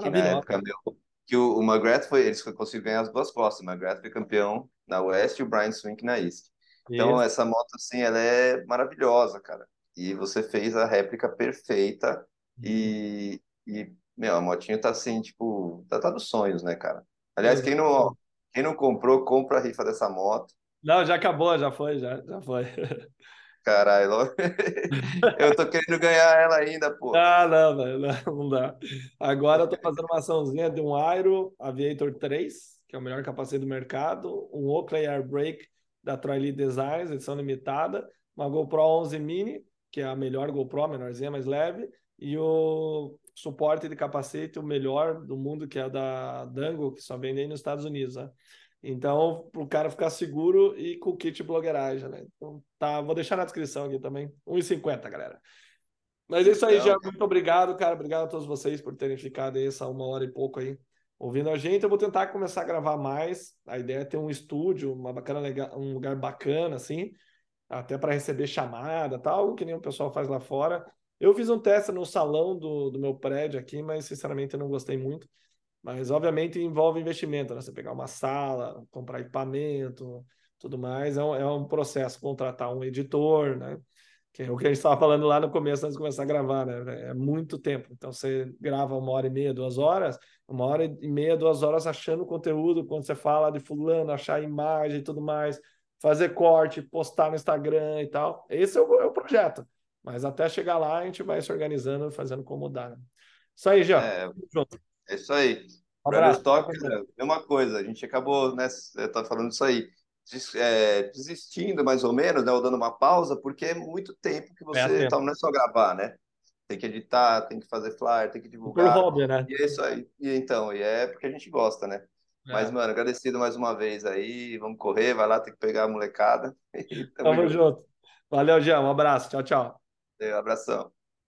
que na época, meu, que o, o McGrath foi. Eles conseguiram ganhar as duas postas. O McGrath foi campeão na West e o Brian Swink na East. Então, Isso. essa moto, assim, ela é maravilhosa, cara. E você fez a réplica perfeita e, uhum. e meu, a motinha tá assim, tipo, tá, tá dos sonhos, né, cara? Aliás, quem não, quem não comprou, compra a rifa dessa moto. Não, já acabou, já foi, já, já foi. Caralho, eu tô querendo ganhar ela ainda, pô. Ah, não, não, não dá. Agora eu tô fazendo uma açãozinha de um Aero Aviator 3, que é o melhor capacete do mercado, um Oakley Air Brake da Troy Designs, edição limitada, uma GoPro 11 Mini, que é a melhor GoPro, menorzinha, mais leve, e o suporte de capacete, o melhor do mundo, que é da Dango, que só vende aí nos Estados Unidos, né? Então, para o cara ficar seguro e com kit blogueiragem, né? Então, tá, vou deixar na descrição aqui também. 1,50, galera. Mas é isso aí, já. Muito obrigado, cara. Obrigado a todos vocês por terem ficado aí essa uma hora e pouco aí ouvindo a gente. Eu vou tentar começar a gravar mais. A ideia é ter um estúdio, uma bacana, um lugar bacana, assim, até para receber chamada, tal, que nem o pessoal faz lá fora. Eu fiz um teste no salão do, do meu prédio aqui, mas sinceramente eu não gostei muito. Mas, obviamente, envolve investimento, né? Você pegar uma sala, comprar equipamento, tudo mais. É um, é um processo, contratar um editor, né? Que é o que a gente estava falando lá no começo, antes de começar a gravar, né? É muito tempo. Então, você grava uma hora e meia, duas horas, uma hora e meia, duas horas achando conteúdo, quando você fala de fulano, achar imagem e tudo mais, fazer corte, postar no Instagram e tal. Esse é o, é o projeto. Mas até chegar lá, a gente vai se organizando, fazendo como dá. Né? Isso aí, já. É, junto. É isso aí. Um Brothers Talk, é uma coisa, a gente acabou, né, tá falando isso aí, des, é, desistindo mais ou menos, né, ou dando uma pausa, porque é muito tempo que você, é então não é só gravar, né? Tem que editar, tem que fazer flyer, tem que divulgar. Por hobby, né? E é isso aí. E então, e é porque a gente gosta, né? É. Mas, mano, agradecido mais uma vez aí. Vamos correr, vai lá, tem que pegar a molecada. Tamo, Tamo junto. junto. Valeu, Jean. Um abraço. Tchau, tchau. Um abração.